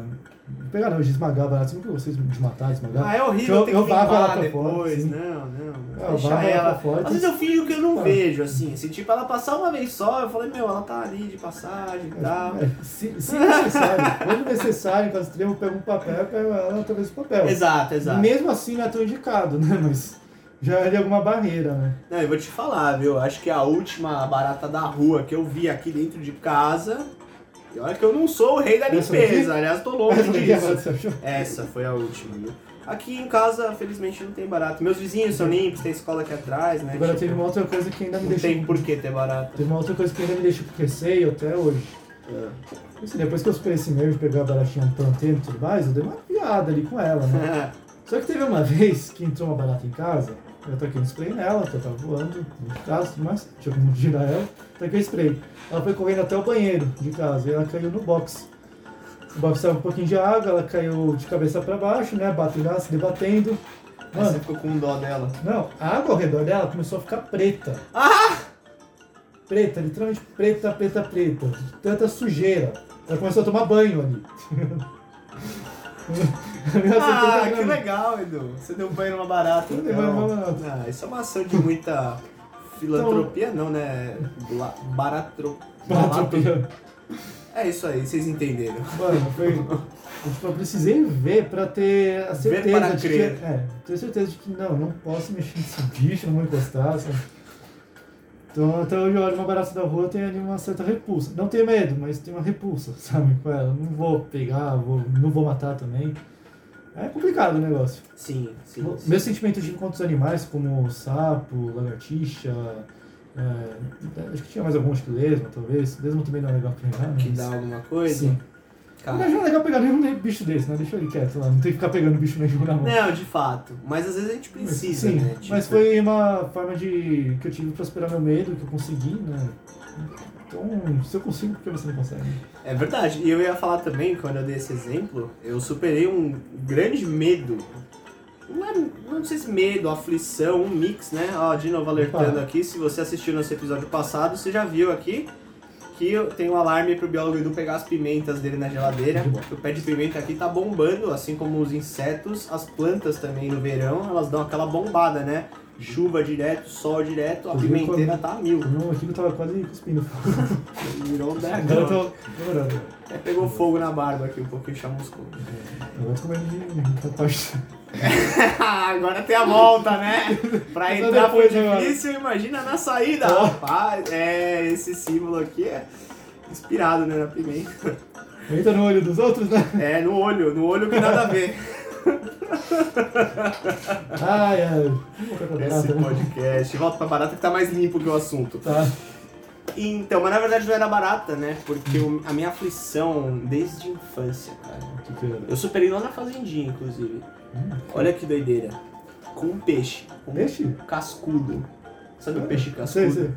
Speaker 2: Pegar não, de esmagar barata. Sempre que vocês de matar, esmagar.
Speaker 1: Ah, é horrível
Speaker 2: Eu-
Speaker 1: ter
Speaker 2: eu
Speaker 1: que
Speaker 2: ela
Speaker 1: limpar
Speaker 2: pra
Speaker 1: depois.
Speaker 2: fora, sim.
Speaker 1: não, não.
Speaker 2: É, eu
Speaker 1: deixa
Speaker 2: vavo ela
Speaker 1: ela.
Speaker 2: fora,
Speaker 1: Às vezes eu fingo que eu não
Speaker 2: Ah.
Speaker 1: vejo, assim. Se tipo, ela passar uma vez só, eu falei, meu, ela tá ali de passagem e tal.
Speaker 2: É, se, se necessário, quando necessário, caso extremo, eu pego um papel, eu pego ela através do papel.
Speaker 1: Exato, exato.
Speaker 2: Mesmo assim não é tão indicado, né? Mas já é de alguma barreira, né?
Speaker 1: Não, eu vou te falar, viu? Acho que a última barata da rua que eu vi aqui dentro de casa. E olha que eu não sou o rei da limpeza, aliás, tô longe
Speaker 2: é
Speaker 1: disso. Essa foi a última, viu? Aqui em casa, felizmente, não tem barata. Meus vizinhos são limpos, tem escola aqui atrás, né?
Speaker 2: Agora
Speaker 1: Tipo,
Speaker 2: teve uma outra coisa que ainda me
Speaker 1: Não
Speaker 2: deixou.
Speaker 1: tem por que ter barata.
Speaker 2: Teve uma outra coisa que ainda me deixou com receio até hoje. Assim, depois que eu superei esse meio de pegar a baratinha plantando e tudo mais, eu dei uma piada ali com ela, né? (laughs) Só que teve uma vez que entrou uma barata em casa, eu taquei um spray nela, que eu (laughs) tava voando de casa e tudo mais, tinha como girar ela, taquei spray. Ela foi correndo até o banheiro de casa e ela caiu no box. O box saiu um pouquinho de água, ela caiu de cabeça pra baixo, né? Batendo se debatendo.
Speaker 1: Aí você
Speaker 2: Mano,
Speaker 1: ficou com dó dela.
Speaker 2: não, a água ao redor dela começou a ficar preta.
Speaker 1: Ah!
Speaker 2: Preta, literalmente preta, preta, preta. Tanta sujeira. Ela começou a tomar banho ali. (laughs) (laughs)
Speaker 1: Ah, que legal, Edu. Você deu banho numa barata.
Speaker 2: Eu dei
Speaker 1: então.
Speaker 2: banho numa barata.
Speaker 1: Ah, isso é uma ação de muita filantropia, não, né? Baratro...
Speaker 2: Baratropia.
Speaker 1: É isso aí, vocês entenderam.
Speaker 2: Mano, foi. eu, tipo, precisei ver pra ter a certeza de
Speaker 1: crer.
Speaker 2: que. É, ter certeza de que não, não posso mexer nesse bicho, não vou encostar, sabe? Então até hoje eu olho uma barata da rua tem ali uma certa repulsa. Não tenho medo, mas tem uma repulsa, sabe, com ela. Não vou pegar, vou, não vou matar também. É complicado o negócio.
Speaker 1: Sim, sim.
Speaker 2: O
Speaker 1: sim.
Speaker 2: Meu sentimento de encontros animais, como sapo, lagartixa, é, acho que tinha mais acho que lesma, talvez. Lesma também não é legal pegar, né?
Speaker 1: Que dá alguma coisa?
Speaker 2: Sim.
Speaker 1: Cara.
Speaker 2: Mas não é legal pegar nenhum bicho desse, né? Deixa ele quieto lá, não tem que ficar pegando bicho nenhum na mão.
Speaker 1: Não, de fato. Mas às vezes a gente precisa,
Speaker 2: Sim,
Speaker 1: né?
Speaker 2: mas
Speaker 1: Tipo,
Speaker 2: foi uma forma de que eu tive pra superar meu medo, que eu consegui, né? Então, se eu consigo, por que você não consegue?
Speaker 1: É verdade. E eu ia falar também, quando eu dei esse exemplo, eu superei um grande medo. Não, é, não sei se medo, aflição, um mix, né? Ó, de novo alertando
Speaker 2: Opa.
Speaker 1: aqui, se você assistiu nosso episódio passado, você já viu aqui que tenho um alarme pro biólogo Edu pegar as pimentas dele na geladeira. O pé de pimenta aqui tá bombando, assim como os insetos, as plantas também no verão, elas dão aquela bombada, né? Chuva direto, sol direto, a pimenteira tá a mil.
Speaker 2: Não, aqui não tava quase cuspindo fogo.
Speaker 1: Virou um
Speaker 2: Agora eu tô demorando.
Speaker 1: Até pegou fogo na barba aqui, um pouquinho chamuscou.
Speaker 2: Agora eu tô comendo de muita parte. (laughs)
Speaker 1: Agora tem a volta, né? Pra entrar foi
Speaker 2: agora.
Speaker 1: difícil, imagina na saída.
Speaker 2: Ó.
Speaker 1: Rapaz, é, esse símbolo aqui é inspirado, né, na pimenta.
Speaker 2: Entra no olho dos outros, né?
Speaker 1: É, no olho, no olho que nada a ver. (laughs)
Speaker 2: Ai, ai.
Speaker 1: Esse podcast. Volta pra barata que tá mais limpo que o assunto.
Speaker 2: Tá.
Speaker 1: Então, mas na verdade não era barata, né? Porque o- a minha aflição desde a infância, cara. Eu superei lá na fazendinha, inclusive.
Speaker 2: Hum,
Speaker 1: Olha que doideira. Com um peixe. Com
Speaker 2: Peixe?
Speaker 1: Um cascudo. Sabe o peixe cascudo?
Speaker 2: Sei, sei.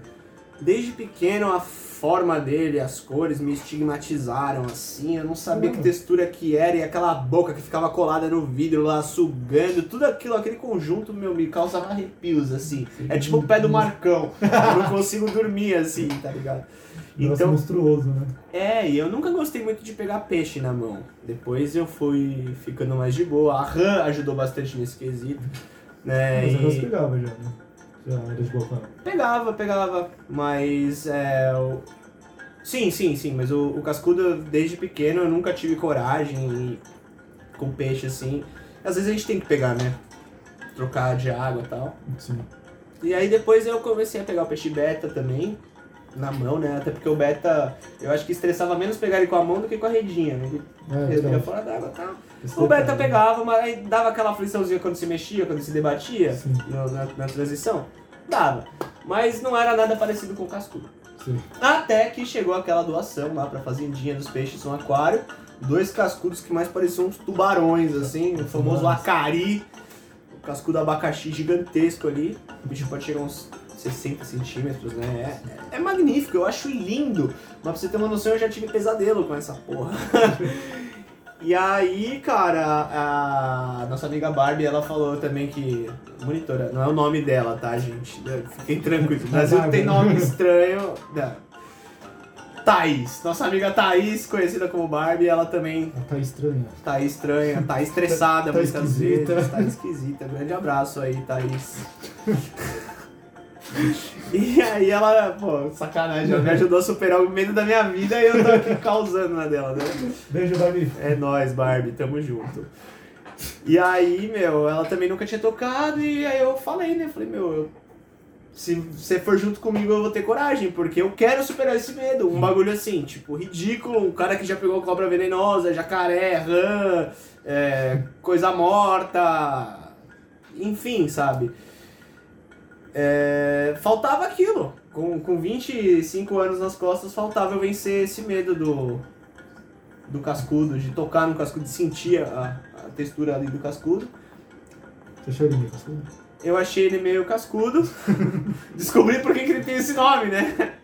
Speaker 1: Desde pequeno a forma dele, as cores me estigmatizaram assim. Eu não sabia que
Speaker 2: Caramba.
Speaker 1: textura que era e aquela boca que ficava colada no vidro lá sugando, tudo aquilo, aquele conjunto meu me causava arrepios assim. É tipo o pé do Marcão. (laughs) Eu não consigo dormir assim, tá ligado? Então,
Speaker 2: monstruoso, né?
Speaker 1: é, e eu nunca gostei muito de pegar peixe na mão. Depois eu fui ficando mais de boa. A rã ajudou bastante nesse quesito. Né?
Speaker 2: Mas eu
Speaker 1: e-
Speaker 2: pegava já, né? Já era de.
Speaker 1: Pegava, pegava, mas é. O... Sim, sim, sim, mas o, o cascudo desde pequeno eu nunca tive coragem e- com peixe assim. Às vezes a gente tem que pegar, né? Trocar de água e tal.
Speaker 2: Sim.
Speaker 1: E aí depois eu comecei a pegar o peixe beta também, na mão, né? Até porque o beta, eu acho que estressava menos pegar ele com a mão do que com a redinha, né? Ele
Speaker 2: É,
Speaker 1: respira fora d'água e tal. O beta pegava, mas aí dava aquela afliçãozinha quando se mexia, quando se debatia no- na, na transição. Dava. Mas não era nada parecido com o cascudo.
Speaker 2: Sim.
Speaker 1: Até que chegou aquela doação lá pra fazendinha dos peixes no aquário. Dois cascudos que mais pareciam uns tubarões, assim, o famoso acari. O cascudo abacaxi gigantesco ali. O bicho pode chegar uns 60 centímetros, né? É, é magnífico, eu acho lindo. Mas pra você ter uma noção, eu já tive pesadelo com essa porra. (laughs) E aí, cara, a nossa amiga Barbie, ela falou também que. Monitora, não é o nome dela, tá, gente? Fiquem tranquilos. O Brasil tem nome estranho. Não. Thaís. Nossa amiga Thaís, conhecida como Barbie, ela também
Speaker 2: tá estranha.
Speaker 1: tá estranha, tá estressada
Speaker 2: Tá
Speaker 1: muitas
Speaker 2: esquisita.
Speaker 1: vezes. Tá esquisita. Grande abraço aí, Thaís. (laughs) (laughs) E aí ela, pô, sacanagem, ela me ajudou a superar o medo da minha vida e eu tô aqui causando na dela, né?
Speaker 2: Beijo, Davi.
Speaker 1: É nóis, Barbie, tamo junto. E aí, meu, ela também nunca tinha tocado e aí eu falei, né? Falei, meu, eu- se você for junto comigo eu vou ter coragem, porque eu quero superar esse medo. Um bagulho assim, tipo, ridículo, um cara que já pegou cobra venenosa, jacaré, rã, é, coisa morta, enfim, sabe? É, faltava aquilo. Com, com 25 anos nas costas, faltava eu vencer esse medo do, do cascudo, de tocar no cascudo, de sentir a, a textura ali do cascudo.
Speaker 2: Você achou ele meio cascudo?
Speaker 1: Eu achei ele meio cascudo. (laughs) Descobri por que, que ele tem esse nome, né?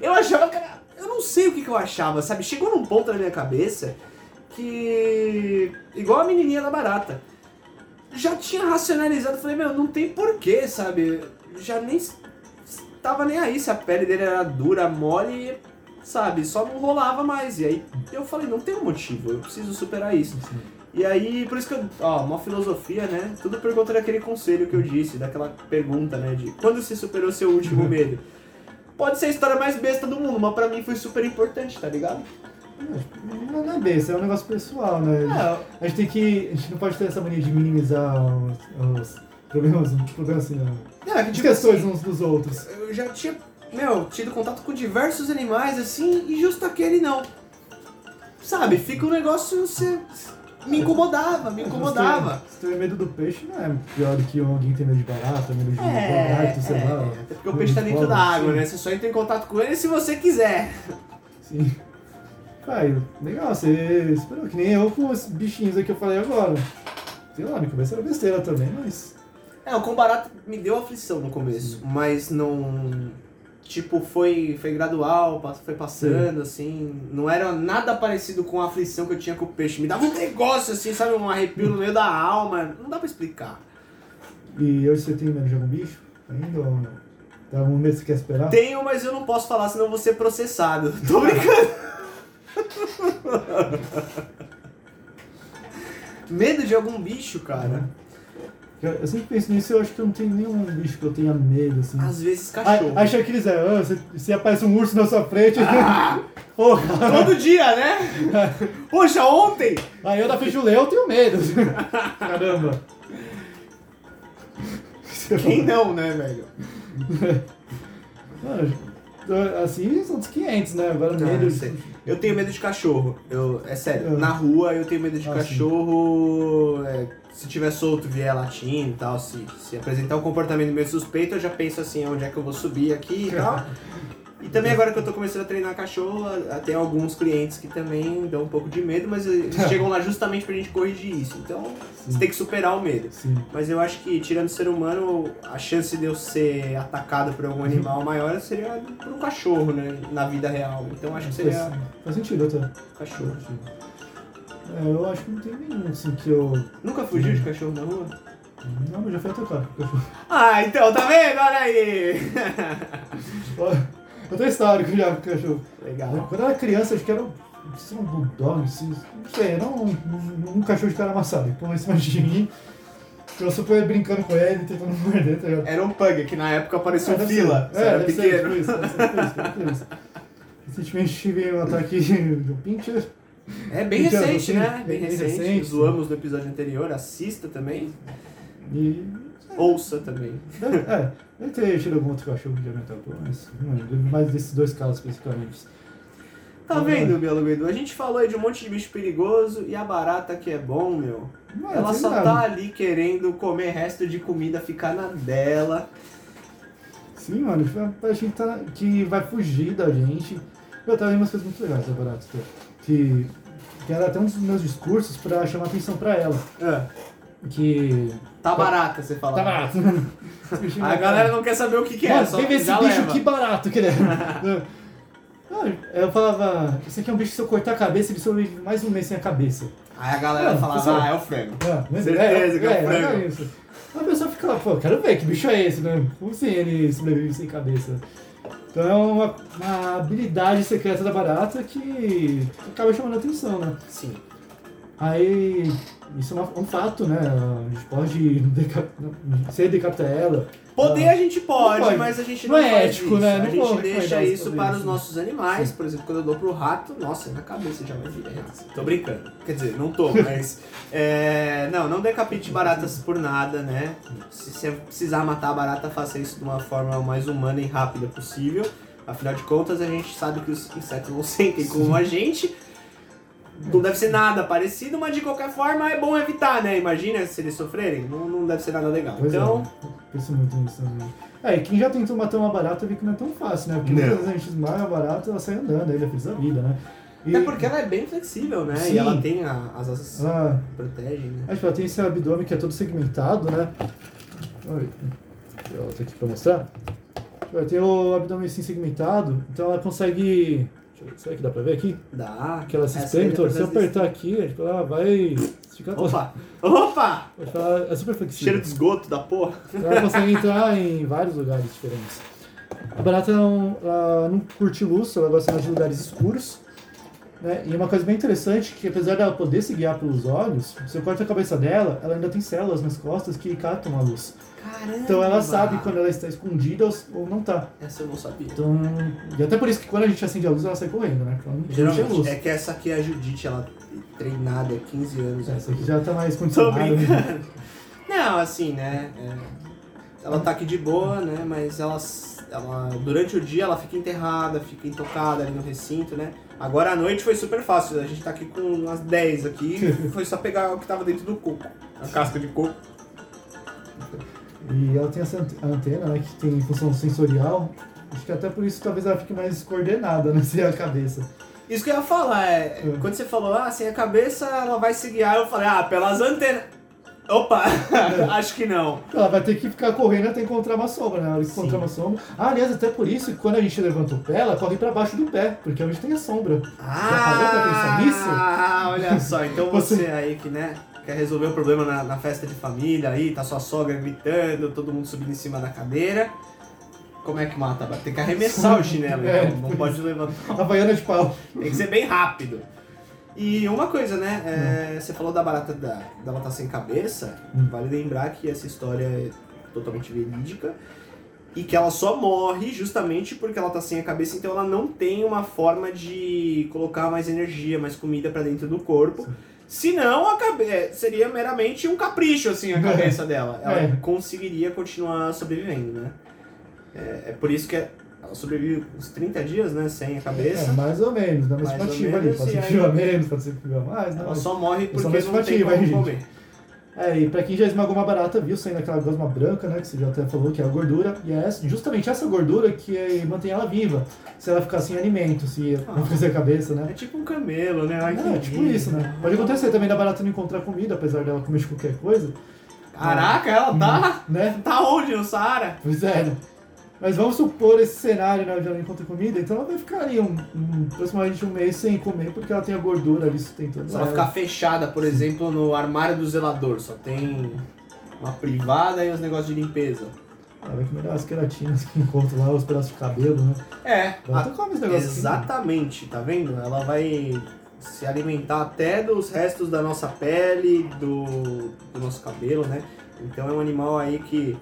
Speaker 1: Eu achava que era... Eu não sei o que, que eu achava, sabe? Chegou num ponto na minha cabeça que... Igual a menininha da barata. Já tinha racionalizado, falei, meu, não tem porquê, sabe? Já nem... Tava nem aí se a pele dele era dura, mole, sabe? Só não rolava mais. E aí eu falei, não tem um motivo, eu preciso superar isso.
Speaker 2: Sim.
Speaker 1: E aí, por isso que eu. Ó, uma filosofia, né? Tudo por conta daquele conselho que eu disse, daquela pergunta, né? De quando você superou seu último (laughs) medo? Pode ser a história mais besta do mundo, mas pra mim foi super importante, tá ligado?
Speaker 2: Não, não é besta, é um negócio pessoal, né?
Speaker 1: É,
Speaker 2: A gente tem que. A gente não pode ter essa mania de minimizar os, os problemas, os problemas assim, não.
Speaker 1: não, é que tipo
Speaker 2: questões
Speaker 1: assim,
Speaker 2: uns dos outros.
Speaker 1: eu já tinha, meu, tido contato com diversos animais assim, e justo aquele não. Sabe, fica um negócio, você. Me incomodava, me incomodava.
Speaker 2: Se ter medo do peixe não é pior do que alguém ter medo de barata, medo de
Speaker 1: É,
Speaker 2: lagarto, sei
Speaker 1: é,
Speaker 2: lá.
Speaker 1: até porque o peixe tá dentro da água, né? Você só entra em contato com ele se você quiser.
Speaker 2: Sim. Pai, legal, você esperou que nem eu com os bichinhos aí que eu falei agora. Sei lá, minha cabeça era besteira também, mas.
Speaker 1: É, o com barato me deu aflição no começo, mas não. Tipo, foi, foi gradual, foi passando, assim. Não era nada parecido com a aflição que eu tinha com o peixe. Me dava um negócio, assim, sabe? Um arrepio no meio da alma. Não dá pra explicar.
Speaker 2: E hoje você tem medo de algum bicho? Ainda ou não? Tem algum medo que você quer esperar?
Speaker 1: Tenho, mas eu não posso falar, senão eu vou ser processado. (laughs) Tô brincando. (laughs) Medo de algum bicho, cara.
Speaker 2: Eu, eu sempre penso nisso e eu acho que eu não tenho nenhum bicho que eu tenha medo, assim.
Speaker 1: Às vezes
Speaker 2: Aí,
Speaker 1: cachorro.
Speaker 2: aí chega aqueles, ah, você, você aparece um urso na sua frente,
Speaker 1: Ah! (laughs) Todo dia, né? (laughs) Poxa, ontem!
Speaker 2: Aí eu da frente do leão eu tenho medo. Caramba.
Speaker 1: Quem não, né, velho?
Speaker 2: Ah, Assim são dos 500, né? Agora
Speaker 1: Não,
Speaker 2: medo.
Speaker 1: eu tenho medo de cachorro. Eu, é sério,
Speaker 2: Ah.
Speaker 1: na rua eu tenho medo de
Speaker 2: Ah,
Speaker 1: cachorro. é, se tiver solto, vier latindo e tal, se, se apresentar um comportamento meio suspeito, eu já penso assim, onde é que eu vou subir aqui e tal. (laughs) E também agora que eu tô começando a treinar cachorro, tem alguns clientes que também dão um pouco de medo, mas eles (laughs) chegam lá justamente pra gente corrigir isso. Então, você tem que superar o medo.
Speaker 2: Sim.
Speaker 1: Mas eu acho que, tirando o ser humano, a chance de eu ser atacado por algum animal maior seria por um cachorro, né? Na vida real. Então acho que seria
Speaker 2: Faz, sentido até.
Speaker 1: cachorro.
Speaker 2: É, eu acho que não tem nenhum assim que eu.
Speaker 1: Nunca fugiu de cachorro na rua?
Speaker 2: Não, mas já foi atacado. cachorro.
Speaker 1: Ah, então, tá vendo? Olha aí!
Speaker 2: Eu tenho histórico já com cachorro.
Speaker 1: Legal.
Speaker 2: Quando eu era criança, acho que era um, não sei, um bulldog, não sei, era um, um, um cachorro de cara amassado. Ele pulou em cima de mim. Eu super brincando com ele, tentando (laughs) morder, tá ligado?
Speaker 1: Era um pug, que na época um
Speaker 2: deve
Speaker 1: fila. Você era
Speaker 2: ser,
Speaker 1: pequeno.
Speaker 2: tipo isso, tipo. Recentemente tive um ataque (laughs) um pincher.
Speaker 1: É bem
Speaker 2: Então,
Speaker 1: recente,
Speaker 2: assim,
Speaker 1: né? Bem
Speaker 2: bem
Speaker 1: recente.
Speaker 2: recente.
Speaker 1: Zoamos no episódio anterior. Assista também.
Speaker 2: E.
Speaker 1: Ouça também.
Speaker 2: É, deve ter tido algum outro cachorro que já me atacou, mas lembro. Mais desses dois casos especificamente.
Speaker 1: Tá vendo, Bielo Guido? A gente falou aí de um monte de bicho perigoso e a barata que é bom, meu.
Speaker 2: Não,
Speaker 1: Ela só
Speaker 2: nada.
Speaker 1: tá ali querendo comer resto de comida, ficar na dela.
Speaker 2: Sim, mano, a gente tá, que vai fugir da gente. Eu tava vendo umas coisas muito legais da barata. tá? Que, que era até um dos meus discursos pra chamar atenção pra ela.
Speaker 1: Ah,
Speaker 2: Que.
Speaker 1: tá barata, você fala.
Speaker 2: Tá barato. (laughs)
Speaker 1: A galera não quer saber o que, que é,
Speaker 2: Mano,
Speaker 1: só
Speaker 2: vem ver esse bicho,
Speaker 1: leva.
Speaker 2: que barato que ele é. Eu falava, esse aqui é um bicho que se eu cortar a cabeça, ele sobrevive mais um mês sem a cabeça.
Speaker 1: Aí a galera
Speaker 2: Não,
Speaker 1: falava, ah, é o frango.
Speaker 2: Ah, mas
Speaker 1: Certeza que é um frango.
Speaker 2: é isso. A pessoa fica lá, pô, quero ver que bicho é esse, né? Como assim ele sobrevive sem cabeça? Então é uma, uma habilidade secreta da barata que acaba chamando a atenção, né?
Speaker 1: Sim.
Speaker 2: Aí, isso é um fato, né? A gente pode deca... você decapitar ela.
Speaker 1: Poder a gente pode,
Speaker 2: pode.
Speaker 1: mas a gente
Speaker 2: Não
Speaker 1: não,
Speaker 2: é ético,
Speaker 1: isso.
Speaker 2: né?
Speaker 1: A
Speaker 2: Não
Speaker 1: gente
Speaker 2: vou
Speaker 1: deixa isso para os
Speaker 2: sim.
Speaker 1: nossos animais. Por exemplo, quando eu dou pro rato, nossa, na cabeça já vai direto. Tô brincando. Quer dizer, não tô, (laughs) mas... é, não, não decapite baratas por nada, né? Se você precisar matar a barata, faça isso de uma forma mais humana e rápida possível. Afinal de contas, a gente sabe que os insetos não sentem como a gente. Não deve ser nada parecido, mas de qualquer forma é bom evitar, né? Imagina se eles sofrerem, não, não deve ser nada legal.
Speaker 2: Pois
Speaker 1: então,
Speaker 2: é, penso muito nisso também. É, e quem já tentou matar uma barata vê que não é tão fácil, né? Porque muitas vezes a gente esmaga a barata ela sai andando, aí ele é feliz da vida, né? E
Speaker 1: É porque ela é bem flexível, né?
Speaker 2: Sim.
Speaker 1: E ela tem a- as asas que protegem, né?
Speaker 2: acho que ela tem esse abdômen que é todo segmentado, né? Oi, ela tá aqui pra mostrar. Ela tem o abdômen assim segmentado, então ela consegue. Será que dá pra ver aqui?
Speaker 1: Dá.
Speaker 2: Que ela se espreme
Speaker 1: dá
Speaker 2: Se eu apertar aqui, ela vai esticar toda.
Speaker 1: Opa! Opa!
Speaker 2: É super flexível.
Speaker 1: Cheiro de esgoto da porra.
Speaker 2: Ela consegue entrar em vários lugares diferentes. A barata não, ela não curte luz, ela gosta mais de lugares escuros. Né? E uma coisa bem interessante que apesar dela poder se guiar pelos olhos, se eu corto a cabeça dela, ela ainda tem células nas costas que captam a luz.
Speaker 1: Caramba!
Speaker 2: Então ela sabe quando ela está escondida ou- não está.
Speaker 1: Essa eu não sabia.
Speaker 2: Então, e até por isso que quando a gente acende a luz, ela sai correndo, né? Porque ela não curte a
Speaker 1: Geralmente,
Speaker 2: luz.
Speaker 1: é que essa aqui é a Judite, ela é treinada há 15 anos.
Speaker 2: Essa aqui já está mais
Speaker 1: Tô
Speaker 2: condicionada. né?
Speaker 1: Não, assim, né? é, ela tá aqui de boa, né? Mas ela, ela, durante o dia ela fica enterrada, fica intocada ali no recinto, né? Agora à noite foi super fácil. A gente tá aqui com umas 10 aqui. (laughs) Foi só pegar o que tava dentro do coco. A casca de coco.
Speaker 2: E ela tem essa antena, né, que tem função sensorial. Acho que até por isso talvez ela fique mais coordenada, (laughs) né, sem a cabeça.
Speaker 1: Isso que eu ia falar, é.
Speaker 2: Hum.
Speaker 1: Quando você falou, ah, sem a cabeça ela vai se guiar, eu falei, ah, pelas antenas. Opa! (laughs) Acho que não.
Speaker 2: Ela vai ter que ficar correndo até encontrar uma sombra, né? Ela encontrar uma sombra. Ah, aliás, até por isso que quando a gente levanta o pé, ela corre pra baixo do pé, porque é onde tem a sombra. pra pensar nisso?
Speaker 1: Ah, olha só, então (laughs) você,
Speaker 2: Você-
Speaker 1: aí que, né, quer resolver o problema na, na festa de família aí, tá sua sogra gritando, todo mundo subindo em cima da cadeira. Como é que mata? Vai ter que arremessar (laughs) o chinelo,
Speaker 2: É,
Speaker 1: então não pode levantar.
Speaker 2: A baiana de pau.
Speaker 1: Tem que ser bem rápido. E uma coisa, né? é, você falou da barata da, dela tá sem cabeça.
Speaker 2: Hum.
Speaker 1: Vale lembrar que essa história é totalmente verídica. E que ela só morre justamente porque ela tá sem a cabeça, então ela não tem uma forma de colocar mais energia, mais comida pra dentro do corpo. Senão a cabe... é, seria meramente um capricho, assim, a (laughs) cabeça dela. Ela
Speaker 2: É.
Speaker 1: conseguiria continuar sobrevivendo, né? É, é por isso que ela sobrevive uns 30 dias, né? Sem a cabeça.
Speaker 2: É, mais ou menos, na
Speaker 1: ou
Speaker 2: estimativa ali. Pode ser que viva menos, pode ser viva mais, não.
Speaker 1: Ela só morre
Speaker 2: É só
Speaker 1: porque
Speaker 2: uma
Speaker 1: não tem como comer.
Speaker 2: É, e pra quem já esmagou uma barata, viu saindo aquela gosma branca, né? Que você já até falou que é a gordura. E é justamente essa gordura que é- mantém ela viva. Se ela ficar sem alimento, se
Speaker 1: Ah.
Speaker 2: não fizer a cabeça, né?
Speaker 1: É tipo um camelo, né? Ai,
Speaker 2: É,
Speaker 1: que
Speaker 2: tipo isso, né? Pode acontecer também da barata não encontrar comida, apesar dela comer de qualquer coisa.
Speaker 1: Caraca, ela tá.
Speaker 2: Né?
Speaker 1: Tá onde? No Saara?
Speaker 2: Pois é, né? Mas vamos supor esse cenário, né, onde ela encontra comida, então ela vai ficar ali um, um, aproximadamente um mês sem comer, porque ela tem a gordura ali sustentando
Speaker 1: Se ela ficar fechada, por exemplo, no armário do zelador, só tem uma privada e os negócios de limpeza.
Speaker 2: Ela vai comer as queratinas que encontra lá, os pedaços de cabelo, né?
Speaker 1: É,
Speaker 2: Ela não come esse negócio assim, né?
Speaker 1: exatamente, tá vendo? Ela vai se alimentar até dos restos da nossa pele, do, do nosso cabelo, né? Então é um animal aí que,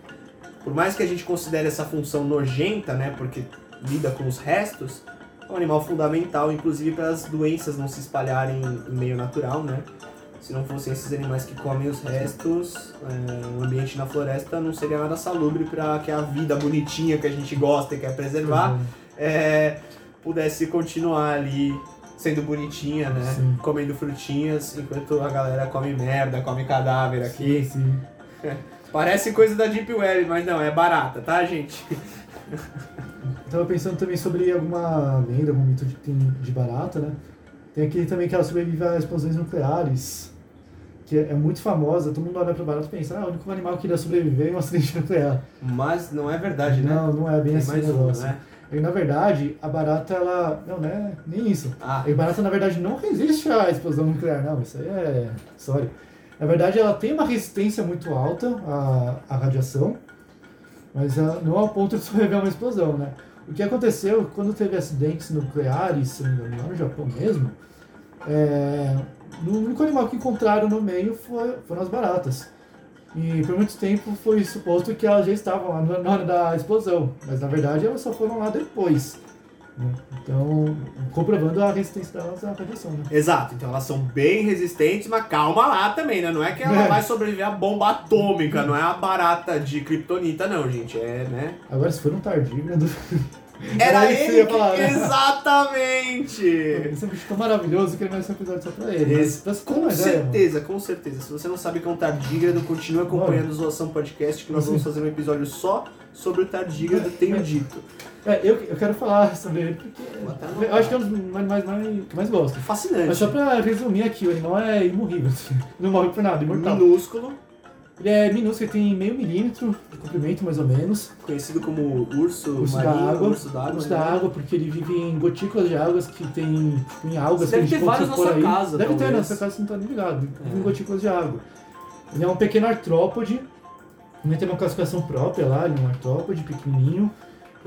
Speaker 1: por mais que a gente considere essa função nojenta, né? Porque lida com os restos, é um animal fundamental, inclusive para as doenças não se espalharem em meio natural, né? Se não fossem esses animais que comem os restos, é, o ambiente na floresta não seria nada salubre para que a vida bonitinha que a gente gosta e quer preservar é, pudesse continuar ali sendo bonitinha, né?
Speaker 2: Sim.
Speaker 1: Comendo frutinhas, enquanto a galera come merda, come cadáver aqui.
Speaker 2: Sim, sim. (laughs)
Speaker 1: Parece coisa da Deep Web, mas não, é barata, tá, gente?
Speaker 2: Tava pensando também sobre alguma lenda, algum mito de, de barata, né? Tem aquele também que ela sobrevive a explosões nucleares, que é, é muito famosa. Todo mundo olha pra barata e pensa, ah, o único animal que iria sobreviver é um acidente (laughs) nuclear.
Speaker 1: Mas não é verdade, né?
Speaker 2: Não, não é bem
Speaker 1: Tem
Speaker 2: assim
Speaker 1: mais
Speaker 2: o
Speaker 1: uma,
Speaker 2: negócio.
Speaker 1: né?
Speaker 2: E, na verdade, a barata, ela... Não, né? Nem isso.
Speaker 1: Ah,
Speaker 2: A barata, na verdade, não resiste à explosão nuclear, não. Isso aí é história. Na verdade, ela tem uma resistência muito alta à, à radiação, mas não ao ponto de (laughs) sobreviver a uma explosão, né? O que aconteceu quando teve acidentes nucleares, se não me engano, no Japão mesmo, é, o único animal que encontraram no meio foi, foram as baratas. E por muito tempo foi suposto que elas já estavam lá na hora da explosão, mas na verdade elas só foram lá depois. Né? Então, comprovando a resistência delas à radiação, né?
Speaker 1: exato. Então elas são bem resistentes, mas calma lá também, né? Não é que ela
Speaker 2: É.
Speaker 1: vai sobreviver à bomba atômica, não é a barata de kryptonita, não, gente. É, né?
Speaker 2: Agora, se for um tardígrado, (laughs)
Speaker 1: Era ele que...
Speaker 2: né? (laughs)
Speaker 1: Exatamente!
Speaker 2: esse é bicho tão maravilhoso que ele merece um episódio só pra ele. Mas,
Speaker 1: Esse-
Speaker 2: você ter
Speaker 1: Com
Speaker 2: ideia, mano.
Speaker 1: certeza, com certeza. Se você não sabe o que é um tardígrado, continue acompanhando o Zoação Podcast, que nós vamos fazer um episódio só sobre o tardígrado, tenho dito.
Speaker 2: É, eu, eu quero falar sobre ele porque eu acho que é um dos animais mais, que mais gosto.
Speaker 1: Fascinante.
Speaker 2: Mas só pra resumir aqui, o animal é imorrível. Não morre por nada, imortal.
Speaker 1: Minúsculo,
Speaker 2: Ele é minúsculo, ele tem meio milímetro de comprimento, mais ou menos.
Speaker 1: conhecido como urso,
Speaker 2: Urso da
Speaker 1: marinho,
Speaker 2: água.
Speaker 1: urso d'água.
Speaker 2: Urso
Speaker 1: né?
Speaker 2: da água, porque ele vive em gotículas de águas que tem tipo, em algas
Speaker 1: Deve
Speaker 2: que
Speaker 1: ter vários na sua
Speaker 2: aí.
Speaker 1: casa,
Speaker 2: Deve ter,
Speaker 1: talvez.
Speaker 2: na sua casa você não tá nem ligado. Vive
Speaker 1: É.
Speaker 2: em gotículas de água. Ele é um pequeno artrópode. Ele tem uma classificação própria lá, ele é um artrópode pequenininho.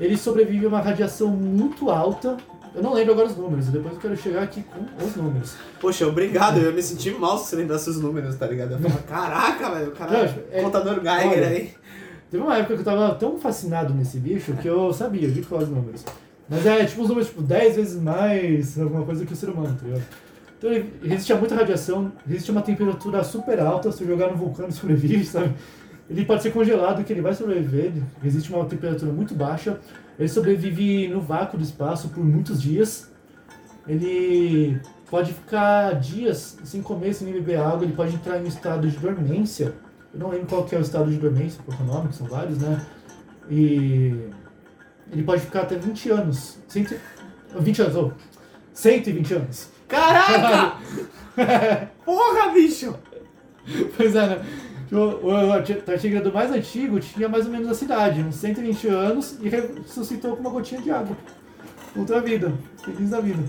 Speaker 2: Ele sobrevive a uma radiação muito alta. Eu não lembro agora os números, depois eu quero chegar aqui com os números.
Speaker 1: Poxa, obrigado. Eu ia me senti mal se você lembrasse os números, tá ligado? Eu falava, caraca, velho, o cara
Speaker 2: Não, é-
Speaker 1: contador Geiger
Speaker 2: olha,
Speaker 1: aí.
Speaker 2: Teve uma época que eu tava tão fascinado nesse bicho que eu sabia, de quais números. Mas é tipo uns números tipo 10 vezes mais alguma coisa que o ser humano, tá ligado? Então ele resiste a muita radiação, resiste a uma temperatura super alta, se eu jogar no vulcão sobrevive, (laughs) sabe? Ele pode ser congelado, que ele vai sobreviver, a uma temperatura muito baixa. Ele sobrevive no vácuo do espaço por muitos dias. Ele pode ficar dias sem comer, sem beber água, ele pode entrar em um estado de dormência. Eu não lembro qual que é o estado de dormência, qual que é o nome, que são vários, né? E ele pode ficar até 20 anos. Cento... 20 anos, ou 120 anos.
Speaker 1: Caraca! (laughs) Porra, bicho!
Speaker 2: Pois é, né? O, o, o tartígrado mais antigo tinha mais ou menos a cidade, uns 120 anos, e ressuscitou com uma gotinha de água. Outra vida, feliz da vida.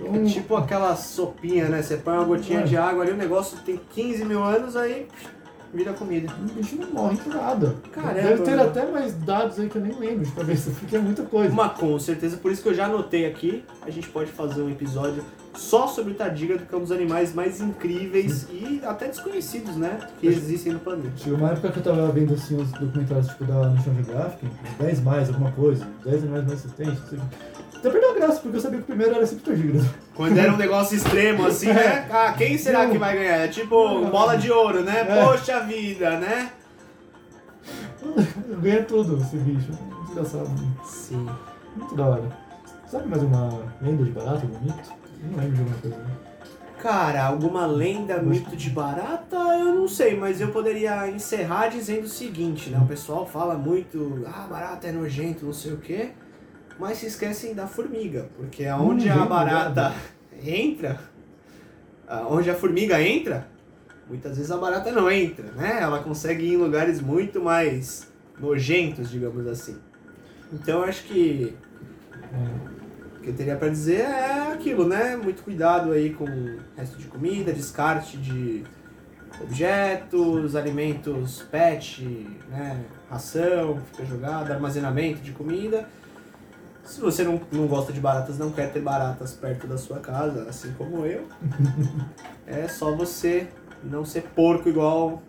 Speaker 2: Então,
Speaker 1: É tipo aquela sopinha, né? Você põe uma gotinha
Speaker 2: É.
Speaker 1: de água ali, o negócio tem 15 mil anos, aí vira comida.
Speaker 2: o bicho não morre por nada.
Speaker 1: Caramba,
Speaker 2: Deve ter até mais dados aí que eu nem lembro de cabeça, (laughs) porque é muita coisa.
Speaker 1: Mas com certeza, por isso que eu já anotei aqui, a gente pode fazer um episódio só sobre o tardígrado, que é um dos animais mais incríveis e até desconhecidos, né? Que existem no planeta.
Speaker 2: Chegou uma época que eu tava vendo assim os documentários tipo da National Geographic, uns 10 mais, alguma coisa, 10 animais mais resistentes, não sei o quê. Até perdeu a graça, porque eu sabia que o primeiro era sempre tardígrado.
Speaker 1: Quando era um negócio extremo assim, né? Ah, quem será que vai ganhar? É tipo bola de ouro, né?
Speaker 2: É.
Speaker 1: Poxa vida, né? (laughs)
Speaker 2: Ganha tudo esse bicho. Desgraçado.
Speaker 1: Sim.
Speaker 2: Muito da hora. Sabe mais uma lenda de mito? Eu não lembro de alguma coisa. Né?
Speaker 1: Cara, alguma lenda, mito de barata, eu não sei, mas eu poderia encerrar dizendo o seguinte, né? O pessoal fala muito, ah, barata é nojento, não sei o quê, mas se esquecem da formiga, porque aonde
Speaker 2: Hum,
Speaker 1: a barata entra, onde a formiga entra, muitas vezes a barata não entra, né? Ela consegue ir em lugares muito mais nojentos, digamos assim. Então eu acho que
Speaker 2: É.
Speaker 1: que eu teria pra dizer é aquilo, né? Muito cuidado aí com resto de comida, descarte de objetos, alimentos pet, né? Ração, fica jogada, armazenamento de comida. Se você não, não gosta de baratas, não quer ter baratas perto da sua casa, assim como eu, (laughs) é só você não ser porco igual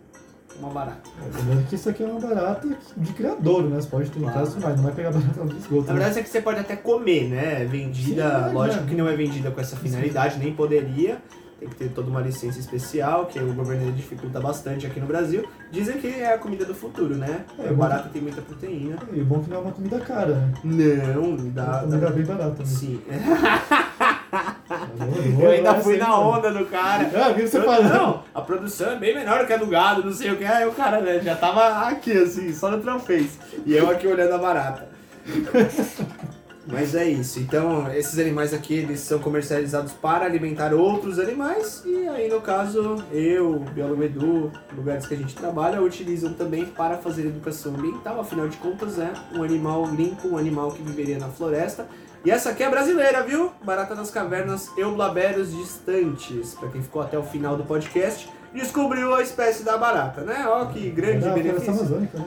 Speaker 1: uma barata.
Speaker 2: Lembrando que isso aqui é uma barata de criadouro, né? Você pode
Speaker 1: Claro.
Speaker 2: casa, mas não vai pegar barata no esgoto.
Speaker 1: Na
Speaker 2: né?
Speaker 1: verdade é que você pode até comer, né? Vendida,
Speaker 2: Sim, é,
Speaker 1: lógico
Speaker 2: é.
Speaker 1: que não é vendida com essa finalidade, nem poderia. Tem que ter toda uma licença especial, que o governo dificulta bastante aqui no Brasil. Dizem que é a comida do futuro, né?
Speaker 2: É,
Speaker 1: o barata tem muita proteína.
Speaker 2: E o bom é que não é uma comida cara, né?
Speaker 1: Não,
Speaker 2: É uma
Speaker 1: dá.
Speaker 2: comida
Speaker 1: dá...
Speaker 2: bem barata. Né?
Speaker 1: Sim. (laughs)
Speaker 2: Eu,
Speaker 1: Eu ainda fui na onda do cara.
Speaker 2: Ah, viu você falando?
Speaker 1: Não, a produção é bem menor que a do gado, não sei o que. Aí o cara né, já tava aqui, assim, só no troféus. E eu aqui olhando a barata. (laughs) Mas é isso. Então, esses animais aqui, eles são comercializados para alimentar outros animais. E aí, no caso, eu, biólogo Edu, lugares que a gente trabalha, utilizam também para fazer educação ambiental. Afinal de contas, é um animal limpo, um animal que viveria na floresta. E essa aqui é brasileira, viu? Barata das cavernas Eublabérios distantes. Para quem ficou até o final do podcast, descobriu a espécie da barata, né? Ó, que grande
Speaker 2: Era floresta
Speaker 1: benefício.
Speaker 2: amazônica, né?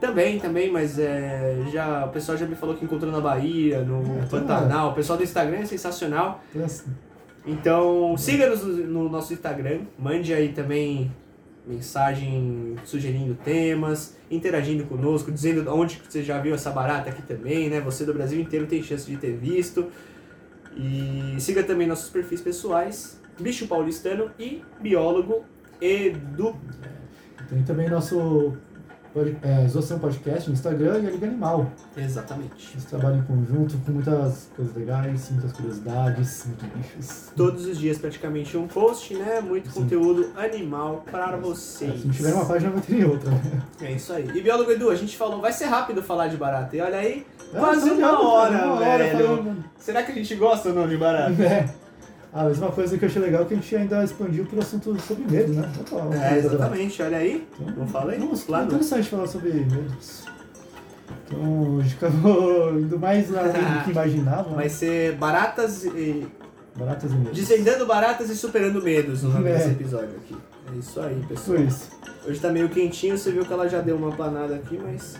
Speaker 1: Também, também, mas é, já, o pessoal já me falou que encontrou na Bahia, no
Speaker 2: É,
Speaker 1: Pantanal. O pessoal do Instagram é sensacional.
Speaker 2: Então,
Speaker 1: siga-nos no, no nosso Instagram. Mande aí também mensagem sugerindo temas, interagindo conosco, dizendo onde você já viu essa barata aqui também, né? Você do Brasil inteiro tem chance de ter visto. E siga também nossos perfis pessoais, Bicho Paulistano e Biólogo Edu.
Speaker 2: Tem também nosso é, Exoção Podcast no Instagram e a Liga Animal.
Speaker 1: Exatamente.
Speaker 2: Eles trabalham em conjunto com muitas coisas legais, muitas curiosidades, muitos bichos.
Speaker 1: Todos os dias praticamente um post, né? Muito
Speaker 2: Sim.
Speaker 1: conteúdo animal para vocês.
Speaker 2: Se não tiver uma página, vai ter outra. né?
Speaker 1: É isso aí. E biólogo Edu, a gente falou, vai ser rápido falar de barata. E olha aí,
Speaker 2: É,
Speaker 1: quase uma
Speaker 2: ligado,
Speaker 1: hora,
Speaker 2: uma hora
Speaker 1: velho.
Speaker 2: falando.
Speaker 1: Será que a gente gosta ou não de barata?
Speaker 2: É. A mesma coisa que eu achei legal é que a gente ainda expandiu pro assunto sobre medo, né? Uma
Speaker 1: É, exatamente, olha aí.
Speaker 2: Então,
Speaker 1: Não falei?
Speaker 2: Nossa,
Speaker 1: Lá
Speaker 2: é interessante falar sobre medos. Então, a gente acabou (laughs) indo mais além do (laughs) que imaginava.
Speaker 1: Vai ser baratas e.
Speaker 2: Baratas e medos.
Speaker 1: Desvendando baratas e superando medos no nome
Speaker 2: É.
Speaker 1: desse episódio aqui. É isso aí, pessoal.
Speaker 2: Foi isso.
Speaker 1: Hoje tá meio quentinho, você viu que ela já deu uma planada aqui, mas.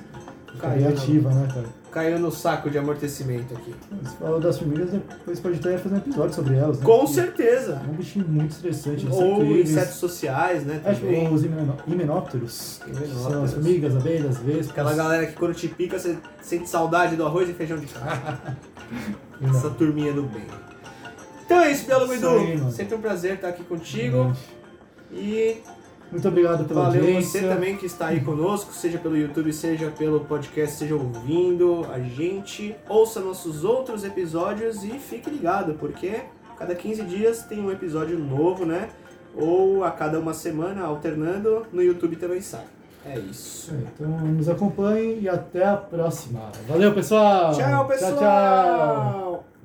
Speaker 1: Caiu, no-
Speaker 2: Criativa, né, cara?
Speaker 1: Caiu no saco de amortecimento aqui.
Speaker 2: Você falou das formigas, depois pode até fazer um episódio sobre elas, né?
Speaker 1: Com
Speaker 2: Porque
Speaker 1: certeza.
Speaker 2: É um bichinho muito estressante.
Speaker 1: Ou insetos sociais, né?
Speaker 2: Tipo,
Speaker 1: Também.
Speaker 2: os himenó- himenópteros. São as formigas, abelhas, vespas.
Speaker 1: Aquela galera que quando te pica, você sente saudade do arroz e feijão de casa. (laughs) Essa turminha do bem. Então é isso,
Speaker 2: Isso
Speaker 1: Edu. Sempre um prazer estar aqui contigo. E
Speaker 2: Muito obrigado pela
Speaker 1: valeu
Speaker 2: audiência.
Speaker 1: você também que está aí conosco, seja pelo YouTube, seja pelo podcast, seja ouvindo a gente. Ouça nossos outros episódios e fique ligado, porque cada 15 dias tem um episódio novo, né? Ou a cada uma semana, alternando, no YouTube também sai. É isso.
Speaker 2: É, Então nos acompanhem e até a próxima. Valeu, pessoal!
Speaker 1: Tchau, pessoal!
Speaker 2: Tchau, tchau!